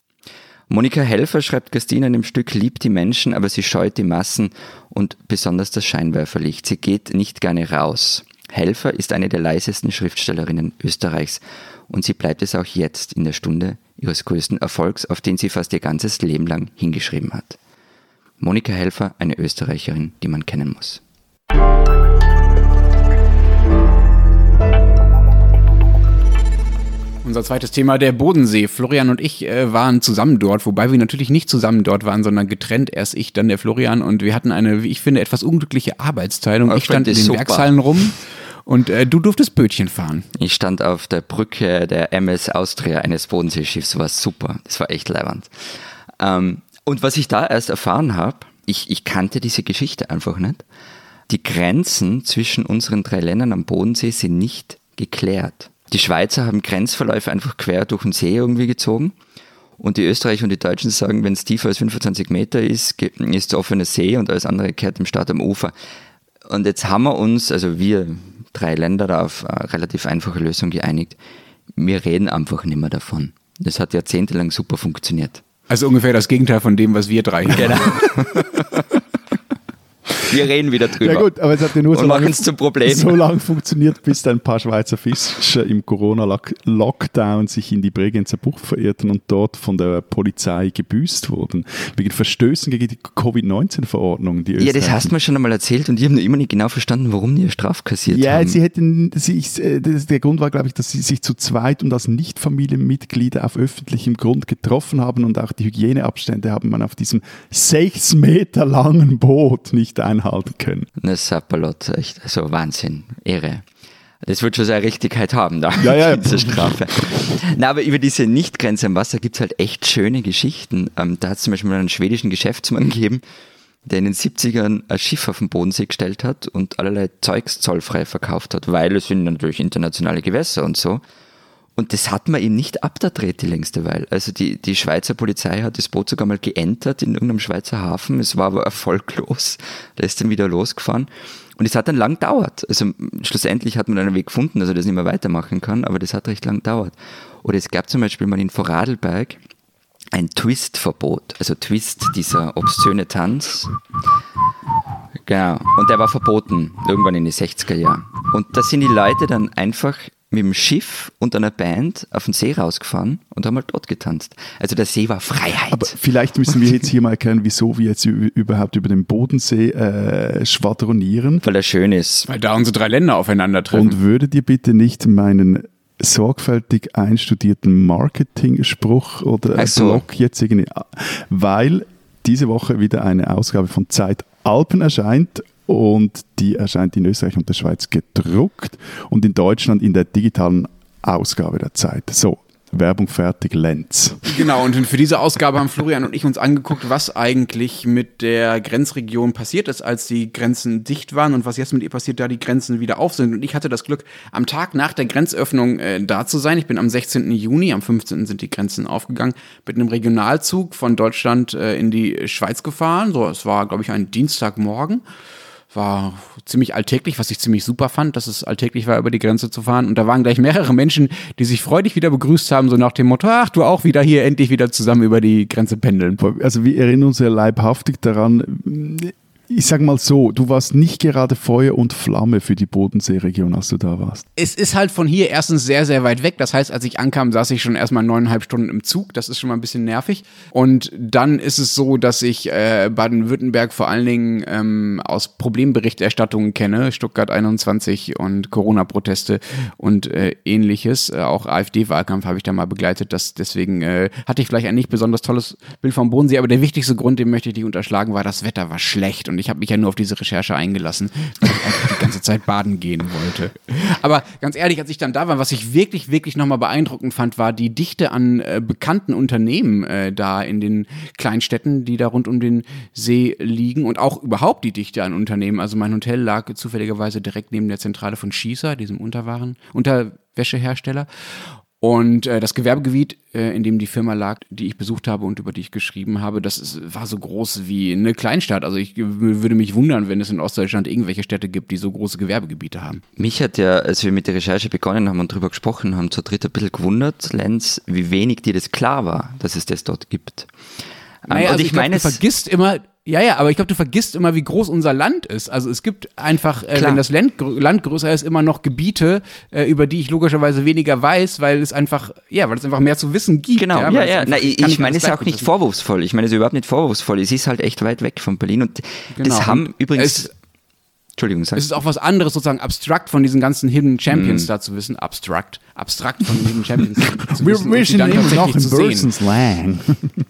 Monika Helfer schreibt Christina in dem Stück, liebt die Menschen, aber sie scheut die Massen und besonders das Scheinwerferlicht. Sie geht nicht gerne raus. Helfer ist eine der leisesten Schriftstellerinnen Österreichs und sie bleibt es auch jetzt in der Stunde ihres größten Erfolgs, auf den sie fast ihr ganzes Leben lang hingeschrieben hat. Monika Helfer, eine Österreicherin, die man kennen muss. Unser zweites Thema, der Bodensee. Florian und ich äh, waren zusammen dort, wobei wir natürlich nicht zusammen dort waren, sondern getrennt. Erst ich, dann der Florian. Und wir hatten eine, wie ich finde, etwas unglückliche Arbeitsteilung. Ich, ich stand in den super. Werkshallen rum. Und äh, du durftest Bötchen fahren. Ich stand auf der Brücke der MS Austria eines Bodenseeschiffs. War super. Das war echt leibend. Ähm, und was ich da erst erfahren habe, ich, ich kannte diese Geschichte einfach nicht. Die Grenzen zwischen unseren drei Ländern am Bodensee sind nicht geklärt. Die Schweizer haben Grenzverläufe einfach quer durch den See irgendwie gezogen. Und die Österreicher und die Deutschen sagen, wenn es tiefer als 25 Meter ist, ist es offener See und alles andere kehrt im Staat am Ufer. Und jetzt haben wir uns, also wir drei Länder, da auf eine relativ einfache Lösung geeinigt. Wir reden einfach nicht mehr davon. Das hat jahrzehntelang super funktioniert. Also ungefähr das Gegenteil von dem, was wir drei hier genau. Wir reden wieder drüber. Ja gut, aber es hat ja nur so lange, zum Problem. so lange funktioniert, bis ein paar Schweizer Fischer im Corona-Lockdown sich in die Bregenzer Bucht verirrten und dort von der Polizei gebüßt wurden. Wegen Verstößen gegen die Covid-19-Verordnung. Ja, das hast du mir schon einmal erzählt und ich habe noch immer nicht genau verstanden, warum die Straf kassiert ja, haben. Ja, sie hätten, sie, äh, der Grund war, glaube ich, dass sie sich zu zweit und als Nicht-Familienmitglieder auf öffentlichem Grund getroffen haben und auch die Hygieneabstände haben man auf diesem sechs Meter langen Boot nicht einhalten einhalten können. Eine Sapperlot, echt, also Wahnsinn, Ehre. Das wird schon seine Richtigkeit haben, da, ja, ja. diese Strafe. Na, aber über diese Nichtgrenze im Wasser gibt es halt echt schöne Geschichten. Ähm, da hat es zum Beispiel einen schwedischen Geschäftsmann gegeben, der in den 70ern ein Schiff auf den Bodensee gestellt hat und allerlei Zeugs zollfrei verkauft hat, weil es sind natürlich internationale Gewässer und so. Und das hat man ihm nicht abgedreht die längste Weile. Also die, die Schweizer Polizei hat das Boot sogar mal geentert in irgendeinem Schweizer Hafen. Es war aber erfolglos. Da ist dann wieder losgefahren. Und es hat dann lang gedauert. Also schlussendlich hat man einen Weg gefunden, dass er das nicht mehr weitermachen kann, aber das hat recht lang gedauert. Oder es gab zum Beispiel mal in Vorarlberg ein Twist-Verbot. Also Twist, dieser obszöne Tanz. Genau. Und der war verboten, irgendwann in den 60er Jahren. Und da sind die Leute dann einfach mit dem Schiff und einer Band auf den See rausgefahren und haben halt dort getanzt. Also der See war Freiheit. Aber vielleicht müssen wir jetzt hier mal erklären, wieso wir jetzt überhaupt über den Bodensee äh, schwadronieren. Weil er schön ist. Weil da unsere drei Länder aufeinandertreffen. Und würdet ihr bitte nicht meinen sorgfältig einstudierten Marketing-Spruch oder so. Blog jetzt irgendwie, weil diese Woche wieder eine Ausgabe von Zeit Alpen erscheint und die erscheint in Österreich und der Schweiz gedruckt und in Deutschland in der digitalen Ausgabe der Zeit. So, Werbung fertig, Lenz. Genau, und für diese Ausgabe haben Florian und ich uns angeguckt, was eigentlich mit der Grenzregion passiert ist, als die Grenzen dicht waren und was jetzt mit ihr passiert, da die Grenzen wieder auf sind. Und ich hatte das Glück, am Tag nach der Grenzöffnung äh, da zu sein. Ich bin am 16. Juni, am 15. sind die Grenzen aufgegangen, mit einem Regionalzug von Deutschland äh, in die Schweiz gefahren. So, es war, glaube ich, ein Dienstagmorgen war ziemlich alltäglich, was ich ziemlich super fand, dass es alltäglich war, über die Grenze zu fahren. Und da waren gleich mehrere Menschen, die sich freudig wieder begrüßt haben, so nach dem Motto, ach, du auch wieder hier, endlich wieder zusammen über die Grenze pendeln. Also wir erinnern uns ja leibhaftig daran, ich sag mal so, du warst nicht gerade Feuer und Flamme für die Bodenseeregion, als du da warst. Es ist halt von hier erstens sehr, sehr weit weg. Das heißt, als ich ankam, saß ich schon erstmal neuneinhalb Stunden im Zug. Das ist schon mal ein bisschen nervig. Und dann ist es so, dass ich äh, Baden-Württemberg vor allen Dingen ähm, aus Problemberichterstattungen kenne. Stuttgart 21 und Corona-Proteste und äh, ähnliches. Äh, auch AfD-Wahlkampf habe ich da mal begleitet. Das, deswegen äh, hatte ich vielleicht ein nicht besonders tolles Bild vom Bodensee. Aber der wichtigste Grund, den möchte ich nicht unterschlagen, war, das Wetter war schlecht. Und ich habe mich ja nur auf diese Recherche eingelassen, weil ich einfach die ganze Zeit baden gehen wollte. Aber ganz ehrlich, als ich dann da war, was ich wirklich, wirklich nochmal beeindruckend fand, war die Dichte an äh, bekannten Unternehmen äh, da in den Kleinstädten, die da rund um den See liegen und auch überhaupt die Dichte an Unternehmen. Also mein Hotel lag zufälligerweise direkt neben der Zentrale von Schießer, diesem Unterwaren, Unterwäschehersteller. Und äh, das Gewerbegebiet, äh, in dem die Firma lag, die ich besucht habe und über die ich geschrieben habe, das ist, war so groß wie eine Kleinstadt. Also ich würde mich wundern, wenn es in Ostdeutschland irgendwelche Städte gibt, die so große Gewerbegebiete haben. Mich hat ja, als wir mit der Recherche begonnen haben und darüber gesprochen haben, zu dritt ein bisschen gewundert, Lenz, wie wenig dir das klar war, dass es das dort gibt. Naja, und also ich, ich meine, du vergisst immer, ja, ja, aber ich glaube, du vergisst immer, wie groß unser Land ist. Also es gibt einfach, äh, wenn das Land, Land größer ist, immer noch Gebiete, äh, über die ich logischerweise weniger weiß, weil es einfach, ja, weil es einfach mehr zu wissen gibt. Genau, ja, ja. ja. Na, ich, ich meine es ist auch nicht wissen. vorwurfsvoll. Ich meine es ist überhaupt nicht vorwurfsvoll. Es ist halt echt weit weg von Berlin und genau. das haben übrigens. Es, Entschuldigung, sag. Es ist auch was anderes, sozusagen abstrakt von diesen ganzen Hidden Champions mm. da zu wissen. Abstrakt. Abstrakt von den Hidden Champions zu wissen. Wir sind immer noch in Bursons Lang.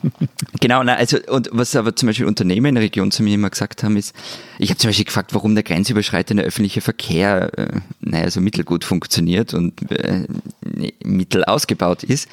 genau, na, also, und was aber zum Beispiel Unternehmen in der Region zu mir immer gesagt haben, ist, ich habe zum Beispiel gefragt, warum der grenzüberschreitende öffentliche Verkehr, äh, naja, so mittelgut funktioniert und äh, mittel ausgebaut ist.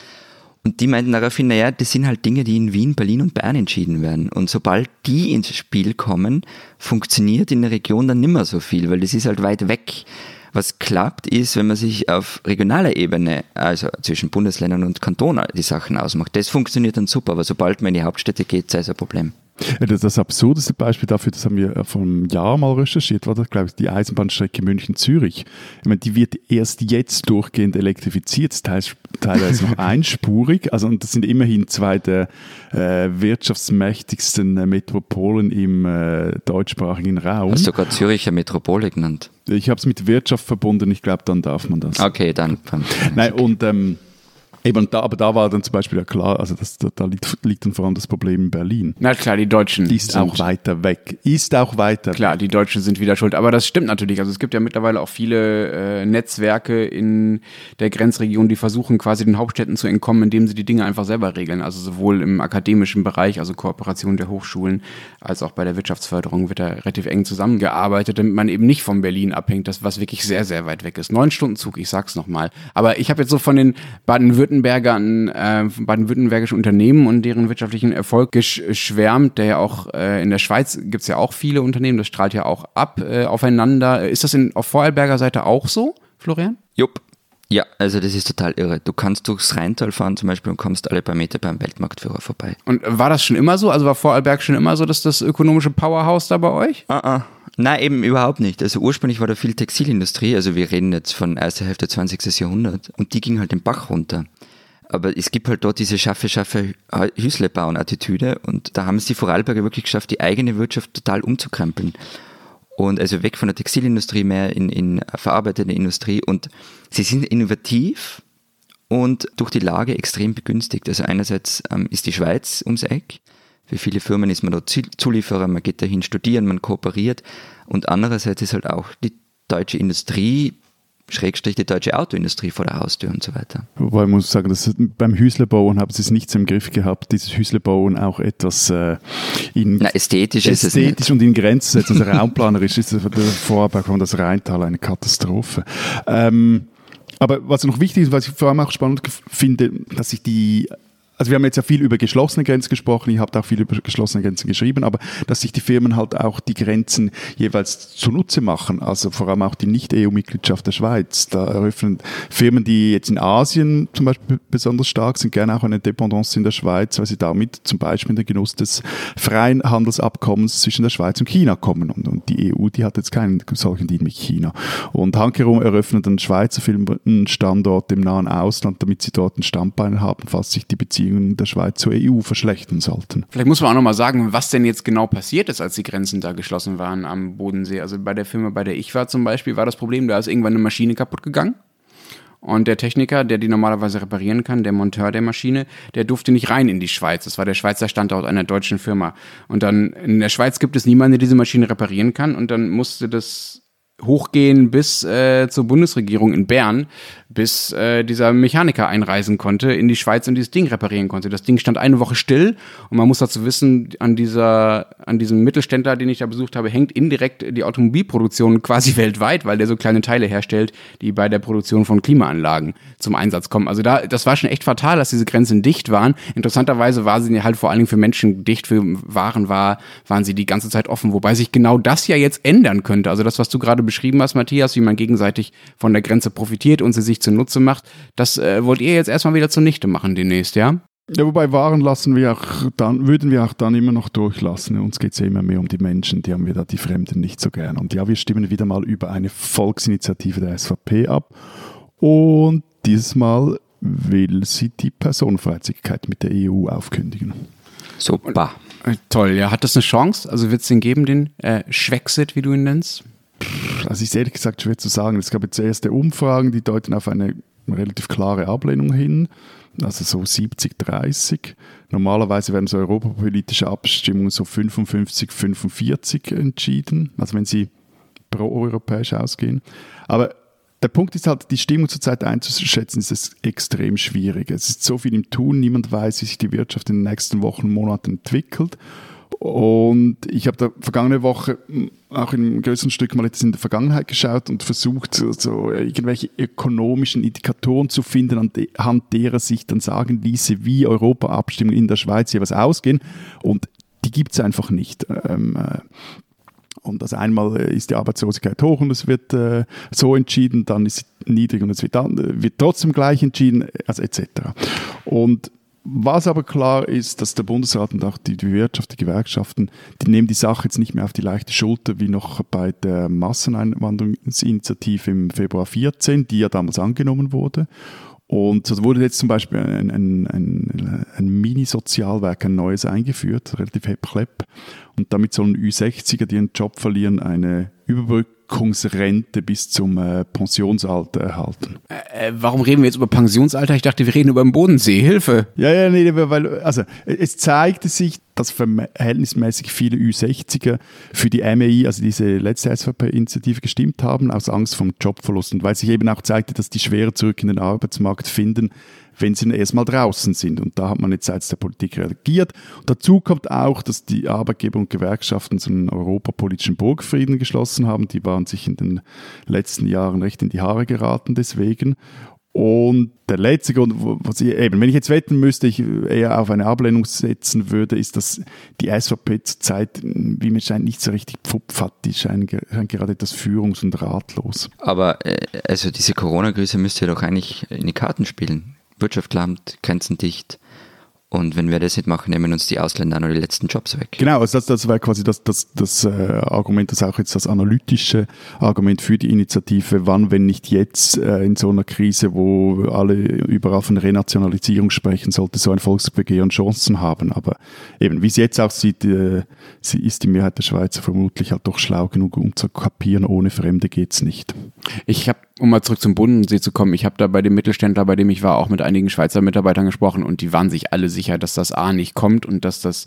Und die meinten daraufhin, naja, das sind halt Dinge, die in Wien, Berlin und Bern entschieden werden. Und sobald die ins Spiel kommen, funktioniert in der Region dann nimmer so viel, weil das ist halt weit weg. Was klappt, ist, wenn man sich auf regionaler Ebene, also zwischen Bundesländern und Kantonen, die Sachen ausmacht. Das funktioniert dann super, aber sobald man in die Hauptstädte geht, sei es ein Problem. Das, absurdeste Beispiel dafür, das haben wir äh, vor einem Jahr mal recherchiert, war das, glaube ich, die Eisenbahnstrecke München-Zürich. Ich meine, die wird erst jetzt durchgehend elektrifiziert, teilweise noch einspurig. Also, und das sind immerhin zwei der äh, wirtschaftsmächtigsten äh, Metropolen im äh, deutschsprachigen Raum. Hast du sogar Zürich eine Metropole genannt? Ich habe es mit Wirtschaft verbunden, ich glaube, dann darf man das. Okay, dann. Nein, und ähm, Eben, da, aber da war dann zum Beispiel ja klar, also das, da, da liegt, liegt, dann vor allem das Problem in Berlin. Na klar, die Deutschen. Die ist auch weiter weg. Ist auch weiter Klar, weg. die Deutschen sind wieder schuld. Aber das stimmt natürlich. Also es gibt ja mittlerweile auch viele äh, Netzwerke in der Grenzregion, die versuchen quasi den Hauptstädten zu entkommen, indem sie die Dinge einfach selber regeln. Also sowohl im akademischen Bereich, also Kooperation der Hochschulen, als auch bei der Wirtschaftsförderung wird da relativ eng zusammengearbeitet, damit man eben nicht von Berlin abhängt, das was wirklich sehr, sehr weit weg ist. Neun Stunden Zug, ich sag's nochmal. Aber ich habe jetzt so von den Baden-Württemberg Baden-Württembergern, äh, baden-württembergischen Unternehmen und deren wirtschaftlichen Erfolg geschwärmt, der ja auch äh, in der Schweiz gibt es ja auch viele Unternehmen, das strahlt ja auch ab äh, aufeinander. Ist das in, auf Vorarlberger Seite auch so, Florian? Jupp. Ja, also das ist total irre. Du kannst durchs Rheintal fahren zum Beispiel und kommst alle paar Meter beim Weltmarktführer vorbei. Und war das schon immer so? Also war Vorarlberg schon immer so, dass das ökonomische Powerhouse da bei euch? Ah, uh, uh. Nein, eben überhaupt nicht. Also ursprünglich war da viel Textilindustrie, also wir reden jetzt von erster Hälfte 20. Jahrhundert und die ging halt den Bach runter. Aber es gibt halt dort diese schaffe, schaffe Hüsle bauen Attitüde und da haben es die Vorarlberger wirklich geschafft, die eigene Wirtschaft total umzukrempeln. Und also weg von der Textilindustrie mehr in, in verarbeitende Industrie und sie sind innovativ und durch die Lage extrem begünstigt. Also einerseits ähm, ist die Schweiz ums Eck, für viele Firmen ist man dort Zulieferer, man geht dahin studieren, man kooperiert und andererseits ist halt auch die deutsche Industrie Schrägstrich die deutsche Autoindustrie vor der Haustür und so weiter. Wobei ich muss sagen, dass beim Hüslebauen haben sie es nicht so im Griff gehabt, dieses Hüslebauen auch etwas äh, in Na, ästhetisch, ästhetisch und in Grenzen setzen. Also raumplanerisch ist der Vorarlberg von das Rheintal eine Katastrophe. Ähm, aber was noch wichtig ist, was ich vor allem auch spannend finde, dass sich die also wir haben jetzt ja viel über geschlossene Grenzen gesprochen, ihr habt auch viel über geschlossene Grenzen geschrieben, aber dass sich die Firmen halt auch die Grenzen jeweils zunutze machen, also vor allem auch die Nicht-EU-Mitgliedschaft der Schweiz. Da eröffnen Firmen, die jetzt in Asien zum Beispiel besonders stark sind, gerne auch eine Dependance in der Schweiz, weil sie damit zum Beispiel in den Genuss des freien Handelsabkommens zwischen der Schweiz und China kommen. Und, und die EU, die hat jetzt keinen solchen Deal mit China. Und hankerum eröffnet ein Schweizer Film einen Standort im nahen Ausland, damit sie dort ein Standbein haben, falls sich die Beziehungen der Schweiz zur EU verschlechtern sollten. Vielleicht muss man auch nochmal sagen, was denn jetzt genau passiert ist, als die Grenzen da geschlossen waren am Bodensee. Also bei der Firma, bei der ich war zum Beispiel, war das Problem, da ist irgendwann eine Maschine kaputt gegangen. Und der Techniker, der die normalerweise reparieren kann, der Monteur der Maschine, der durfte nicht rein in die Schweiz. Das war der Schweizer Standort einer deutschen Firma. Und dann in der Schweiz gibt es niemanden, der diese Maschine reparieren kann. Und dann musste das hochgehen bis äh, zur Bundesregierung in Bern, bis äh, dieser Mechaniker einreisen konnte in die Schweiz und dieses Ding reparieren konnte. Das Ding stand eine Woche still und man muss dazu wissen, an dieser, an diesem Mittelständler, den ich da besucht habe, hängt indirekt die Automobilproduktion quasi weltweit, weil der so kleine Teile herstellt, die bei der Produktion von Klimaanlagen zum Einsatz kommen. Also da, das war schon echt fatal, dass diese Grenzen dicht waren. Interessanterweise war sie halt vor allen Dingen für Menschen dicht, für Waren war, waren sie die ganze Zeit offen, wobei sich genau das ja jetzt ändern könnte. Also das, was du gerade beschrieben hast, Matthias, wie man gegenseitig von der Grenze profitiert und sie sich zunutze macht, das äh, wollt ihr jetzt erstmal wieder zunichte machen demnächst, ja? Ja, wobei Waren lassen wir auch dann, würden wir auch dann immer noch durchlassen. Uns geht es ja immer mehr um die Menschen, die haben wir da die Fremden nicht so gern. Und ja, wir stimmen wieder mal über eine Volksinitiative der SVP ab. Und dieses Mal will sie die Personenfreizügigkeit mit der EU aufkündigen. Super. Äh, toll, ja. Hat das eine Chance? Also wird es den geben, den äh, Schwexit, wie du ihn nennst? Also ist ehrlich gesagt schwer zu sagen. Es gab jetzt erste Umfragen, die deuten auf eine relativ klare Ablehnung hin, also so 70, 30. Normalerweise werden so europapolitische Abstimmungen so 55, 45 entschieden, also wenn sie pro-europäisch ausgehen. Aber der Punkt ist halt, die Stimmung zurzeit einzuschätzen, ist es extrem schwierig. Es ist so viel im Tun, niemand weiß, wie sich die Wirtschaft in den nächsten Wochen Monaten entwickelt. Und ich habe da vergangene Woche auch in einem größeren Stück mal jetzt in der Vergangenheit geschaut und versucht, so irgendwelche ökonomischen Indikatoren zu finden, anhand derer sich dann sagen ließe, wie Europa-Abstimmungen in der Schweiz jeweils ausgehen. Und die gibt es einfach nicht. Ähm, äh, und also einmal ist die Arbeitslosigkeit hoch und es wird äh, so entschieden, dann ist sie niedrig und es wird, dann, wird trotzdem gleich entschieden, also etc. Und was aber klar ist, dass der Bundesrat und auch die, die, Wirtschaft, die Gewerkschaften, die nehmen die Sache jetzt nicht mehr auf die leichte Schulter wie noch bei der Masseneinwanderungsinitiative im Februar 14, die ja damals angenommen wurde. Und so wurde jetzt zum Beispiel ein, ein, ein, ein Mini-Sozialwerk, ein neues eingeführt, relativ hepp Und damit sollen Ü60er, die einen Job verlieren, eine Überbrückung Wirkungsrente bis zum äh, Pensionsalter erhalten. Äh, äh, warum reden wir jetzt über Pensionsalter? Ich dachte, wir reden über den Bodensee. Hilfe. Ja, ja, nee, weil, also, es zeigte sich, dass verhältnismäßig viele Ü60er für die MEI, also diese letzte SVP-Initiative, gestimmt haben, aus Angst vom Jobverlust. Und weil sich eben auch zeigte, dass die schwerer zurück in den Arbeitsmarkt finden, wenn sie erstmal draußen sind. Und da hat man jetzt seitens der Politik reagiert. Und dazu kommt auch, dass die Arbeitgeber und Gewerkschaften so einen europapolitischen Burgfrieden geschlossen haben. Die waren sich in den letzten Jahren recht in die Haare geraten deswegen. Und der letzte Grund, was ich, eben, wenn ich jetzt wetten müsste, ich eher auf eine Ablehnung setzen würde, ist, dass die SVP zurzeit, wie mir scheint, nicht so richtig Pfupf hat. Die scheinen, gerade etwas führungs- und ratlos. Aber äh, also diese Corona-Krise müsste doch eigentlich in die Karten spielen. Wirtschaft lahmt, Grenzen dicht. Und wenn wir das nicht machen, nehmen uns die Ausländer noch die letzten Jobs weg. Genau, also das, das wäre quasi das, das, das äh, Argument, das auch jetzt das analytische Argument für die Initiative, wann, wenn nicht jetzt, äh, in so einer Krise, wo alle überall von Renationalisierung sprechen, sollte so ein Volksbegehren Chancen haben. Aber eben, wie es jetzt aussieht, äh, ist die Mehrheit der Schweizer vermutlich halt doch schlau genug, um zu kapieren, ohne Fremde geht's nicht. Ich habe um mal zurück zum Bodensee zu kommen, ich habe da bei dem Mittelständler, bei dem ich war, auch mit einigen Schweizer Mitarbeitern gesprochen und die waren sich alle sicher, dass das A nicht kommt und dass das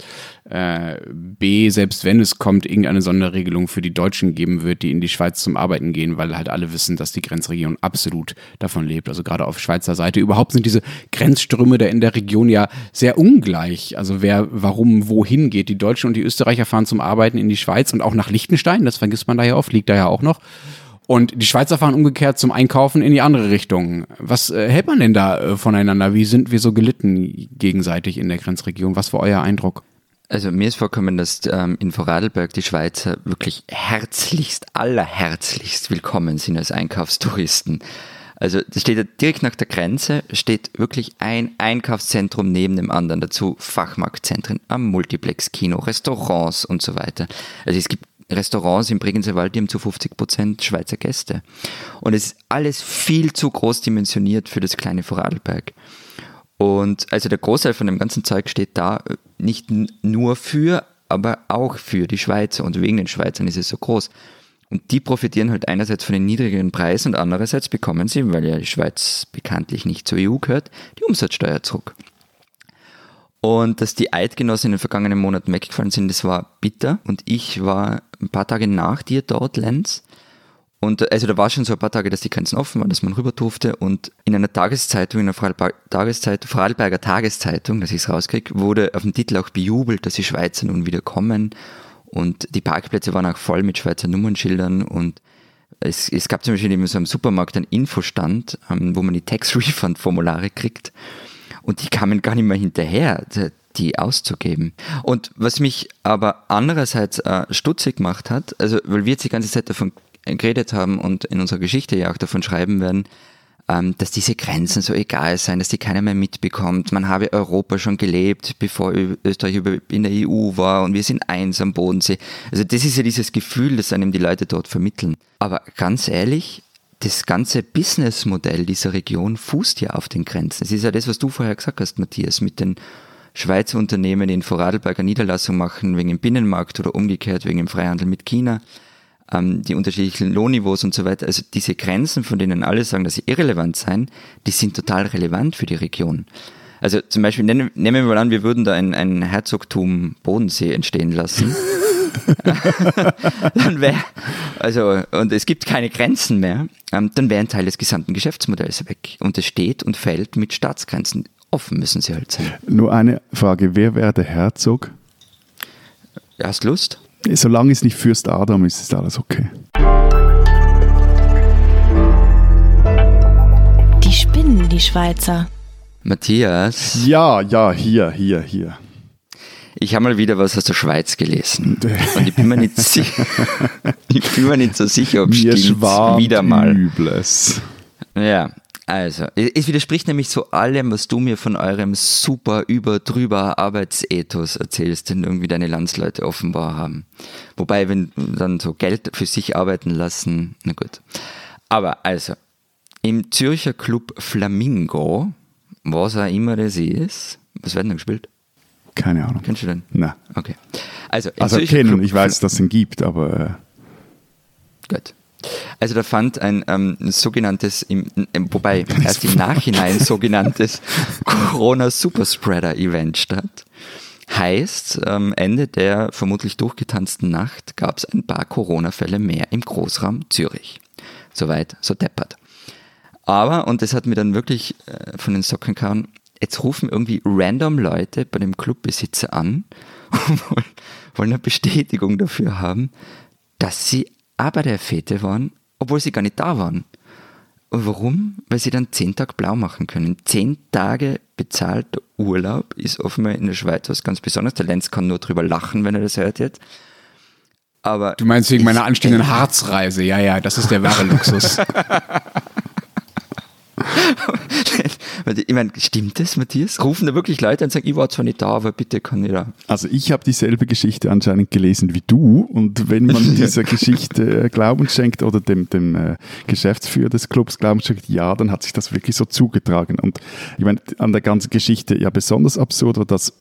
äh, B, selbst wenn es kommt, irgendeine Sonderregelung für die Deutschen geben wird, die in die Schweiz zum Arbeiten gehen, weil halt alle wissen, dass die Grenzregion absolut davon lebt. Also gerade auf Schweizer Seite. Überhaupt sind diese Grenzströme da in der Region ja sehr ungleich. Also wer warum wohin geht. Die Deutschen und die Österreicher fahren zum Arbeiten in die Schweiz und auch nach Liechtenstein, das vergisst man da ja oft, liegt da ja auch noch. Und die Schweizer fahren umgekehrt zum Einkaufen in die andere Richtung. Was äh, hält man denn da äh, voneinander? Wie sind wir so gelitten gegenseitig in der Grenzregion? Was war euer Eindruck? Also mir ist vorkommen, dass ähm, in Vorarlberg die Schweizer wirklich herzlichst, allerherzlichst willkommen sind als Einkaufstouristen. Also das steht ja direkt nach der Grenze, steht wirklich ein Einkaufszentrum neben dem anderen, dazu Fachmarktzentren, am Multiplex-Kino, Restaurants und so weiter. Also es gibt Restaurants im Bregenzer Wald, die haben zu 50 Prozent Schweizer Gäste. Und es ist alles viel zu groß dimensioniert für das kleine Vorarlberg. Und also der Großteil von dem ganzen Zeug steht da äh, nicht nur für, aber auch für die Schweizer. Und wegen den Schweizern ist es so groß. Und die profitieren halt einerseits von den niedrigeren Preisen und andererseits bekommen sie, weil ja die Schweiz bekanntlich nicht zur EU gehört, die Umsatzsteuer zurück. Und dass die Eidgenossen in den vergangenen Monaten weggefallen sind, das war bitter. Und ich war ein paar Tage nach dir dort, Lenz. Und also da war schon so ein paar Tage, dass die Grenzen offen waren, dass man rüber durfte. Und in einer Tageszeitung, in einer Vorarlberger, Tageszeitung, Vorarlberger Tageszeitung, dass ich es rauskriege, wurde auf dem Titel auch bejubelt, dass die Schweizer nun wieder kommen. Und die Parkplätze waren auch voll mit Schweizer Nummernschildern und es, es gab zum Beispiel in so einem Supermarkt einen Infostand, ähm, wo man die Tax-Refund-Formulare kriegt. Und die kamen gar nicht mehr hinterher, die auszugeben. Und was mich aber andererseits äh, stutzig gemacht hat, also weil wir jetzt die ganze Zeit davon geredet haben und in unserer Geschichte ja auch davon schreiben werden, ähm, dass diese Grenzen so egal seien, dass die keiner mehr mitbekommt. Man habe Europa schon gelebt, bevor Österreich in der EU war und wir sind eins am Bodensee. Also das ist ja dieses Gefühl, das einem die Leute dort vermitteln. Aber ganz ehrlich, das ganze Businessmodell dieser Region fußt ja auf den Grenzen. Es ist ja das, was du vorher gesagt hast, Matthias, mit den Schweizer Unternehmen, die in Vorarlberger Niederlassung machen, wegen dem Binnenmarkt oder umgekehrt wegen dem Freihandel mit China, ähm, die unterschiedlichen Lohnniveaus und so weiter. Also diese Grenzen, von denen alle sagen, dass sie irrelevant seien, die sind total relevant für die Region. Also zum Beispiel nehmen, nehmen wir mal an, wir würden da ein, ein Herzogtum Bodensee entstehen lassen. dann wäre, also, und es gibt keine Grenzen mehr, ähm, dann wäre ein Teil des gesamten Geschäftsmodells weg. Und es steht und fällt mit Staatsgrenzen. Offen müssen sie halt sein. Nur eine Frage, wer wäre der Herzog? Hast Lust? Solange es nicht Fürst Adam ist, ist alles okay. Die spinnen, die Schweizer. Matthias. Ja, ja, hier, hier, hier. Ich habe mal wieder was aus der Schweiz gelesen. Und ich bin mir nicht, sicher, ich bin mir nicht so sicher, ob es wieder mal. Übles. Ja, also, es widerspricht nämlich so allem, was du mir von eurem super über drüber Arbeitsethos erzählst, den irgendwie deine Landsleute offenbar haben. Wobei, wenn dann so Geld für sich arbeiten lassen, na gut. Aber also, im Zürcher Club Flamingo, was auch immer das ist, was wird denn gespielt? Keine Ahnung. Kennst du den? Nein. Okay. Also, also kennen, ich weiß, dass es ihn gibt, aber. Äh gut. Also da fand ein ähm, sogenanntes, im, wobei erst im Nachhinein sogenanntes Corona-Superspreader-Event statt. Heißt, am Ende der vermutlich durchgetanzten Nacht gab es ein paar Corona-Fälle mehr im Großraum Zürich. Soweit, so deppert. Aber, und das hat mir dann wirklich äh, von den Socken gehauen, jetzt rufen irgendwie random Leute bei dem Clubbesitzer an und wollen, eine Bestätigung dafür haben, dass sie aber der Fete waren, obwohl sie gar nicht da waren. Und warum? Weil sie dann zehn Tage blau machen können. Zehn Tage bezahlter Urlaub ist offenbar in der Schweiz was ganz Besonderes. Der Lenz kann nur drüber lachen, wenn er das hört jetzt. Aber du meinst wegen meiner anstehenden Harzreise? Ja, ja, das ist der wahre Luxus. ich meine, stimmt das, Matthias? Rufen da wirklich Leute und sagen, ich war zwar nicht da, aber bitte kann ich da. Also ich habe dieselbe Geschichte anscheinend gelesen wie du und wenn man dieser Geschichte äh, Glauben schenkt oder dem, dem äh, Geschäftsführer des Clubs Glauben schenkt, ja, dann hat sich das wirklich so zugetragen. Und ich meine, an der ganzen Geschichte ja besonders absurd war, dass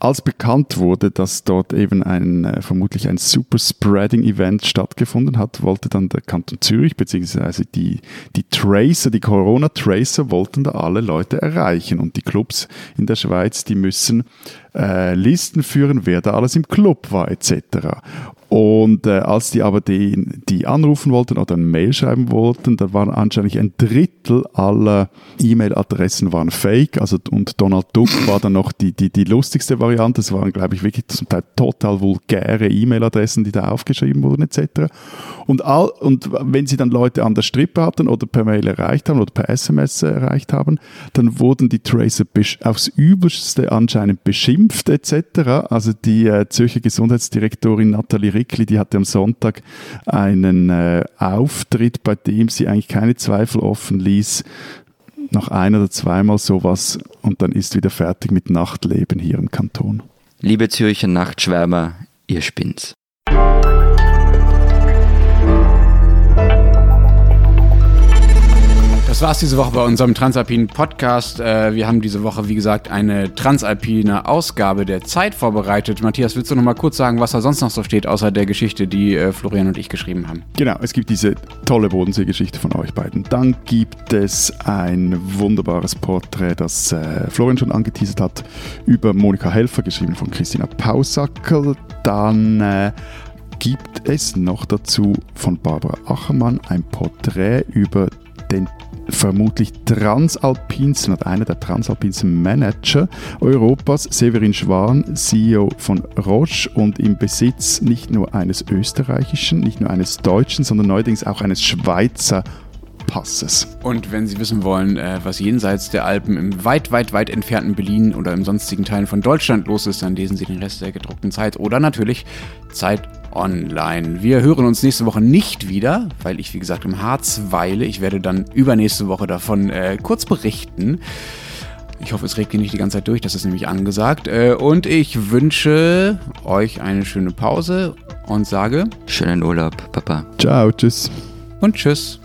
als bekannt wurde, dass dort eben ein äh, vermutlich ein Super Spreading Event stattgefunden hat, wollte dann der Kanton Zürich beziehungsweise die die Tracer, die Corona Tracer wollten da alle Leute erreichen. Und die Clubs in der Schweiz, die müssen äh, Listen führen, wer da alles im Club war etc. Und äh, als die aber die, die anrufen wollten oder ein Mail schreiben wollten, da waren anscheinend ein Drittel aller E-Mail-Adressen waren fake. Also und Donald Duck war dann noch die, die, die lustigste Variante. Das waren, glaube ich, wirklich zum Teil total vulgäre E-Mail-Adressen, die da aufgeschrieben wurden, etc. Und, all, und wenn sie dann Leute an der Strippe hatten oder per Mail erreicht haben oder per SMS erreicht haben, dann wurden die Tracer aufs Übelste anscheinend beschimpft, etc. Also die äh, Zürcher Gesundheitsdirektorin Nathalie Rickli, die hatte am Sonntag einen äh, Auftritt, bei dem sie eigentlich keine Zweifel offen ließ, noch ein oder zweimal sowas und dann ist wieder fertig mit Nachtleben hier im Kanton. Liebe Zürcher Nachtschwärmer, ihr spinnt's. Das war's diese Woche bei unserem Transalpinen Podcast. Äh, wir haben diese Woche, wie gesagt, eine transalpine Ausgabe der Zeit vorbereitet. Matthias, willst du noch mal kurz sagen, was da sonst noch so steht, außer der Geschichte, die äh, Florian und ich geschrieben haben? Genau, es gibt diese tolle Bodenseegeschichte von euch beiden. Dann gibt es ein wunderbares Porträt, das äh, Florian schon angeteasert hat, über Monika Helfer, geschrieben von Christina Pausackel. Dann gibt es noch dazu von Barbara Achermann ein Porträt über den vermutlich transalpinsten oder einer der transalpinsten Manager Europas, Severin Schwan, CEO von Roche und im Besitz nicht nur eines österreichischen, nicht nur eines deutschen, sondern neuerdings auch eines Schweizer Passes. Und wenn Sie wissen wollen, äh, was jenseits der Alpen im weit, weit, weit entfernten Berlin oder im sonstigen Teilen von Deutschland los ist, dann lesen Sie den Rest der gedruckten Zeit oder natürlich Zeit online. Wir hören uns nächste Woche nicht wieder, weil ich, wie gesagt, im Harz weile. Ich werde dann übernächste Woche davon äh, kurz berichten. Ich hoffe, es regt ihr nicht die ganze Zeit durch, das ist nämlich angesagt. Äh, und ich wünsche euch eine schöne Pause und sage Schönen Urlaub, Papa. Ciao, tschüss. und tschüss.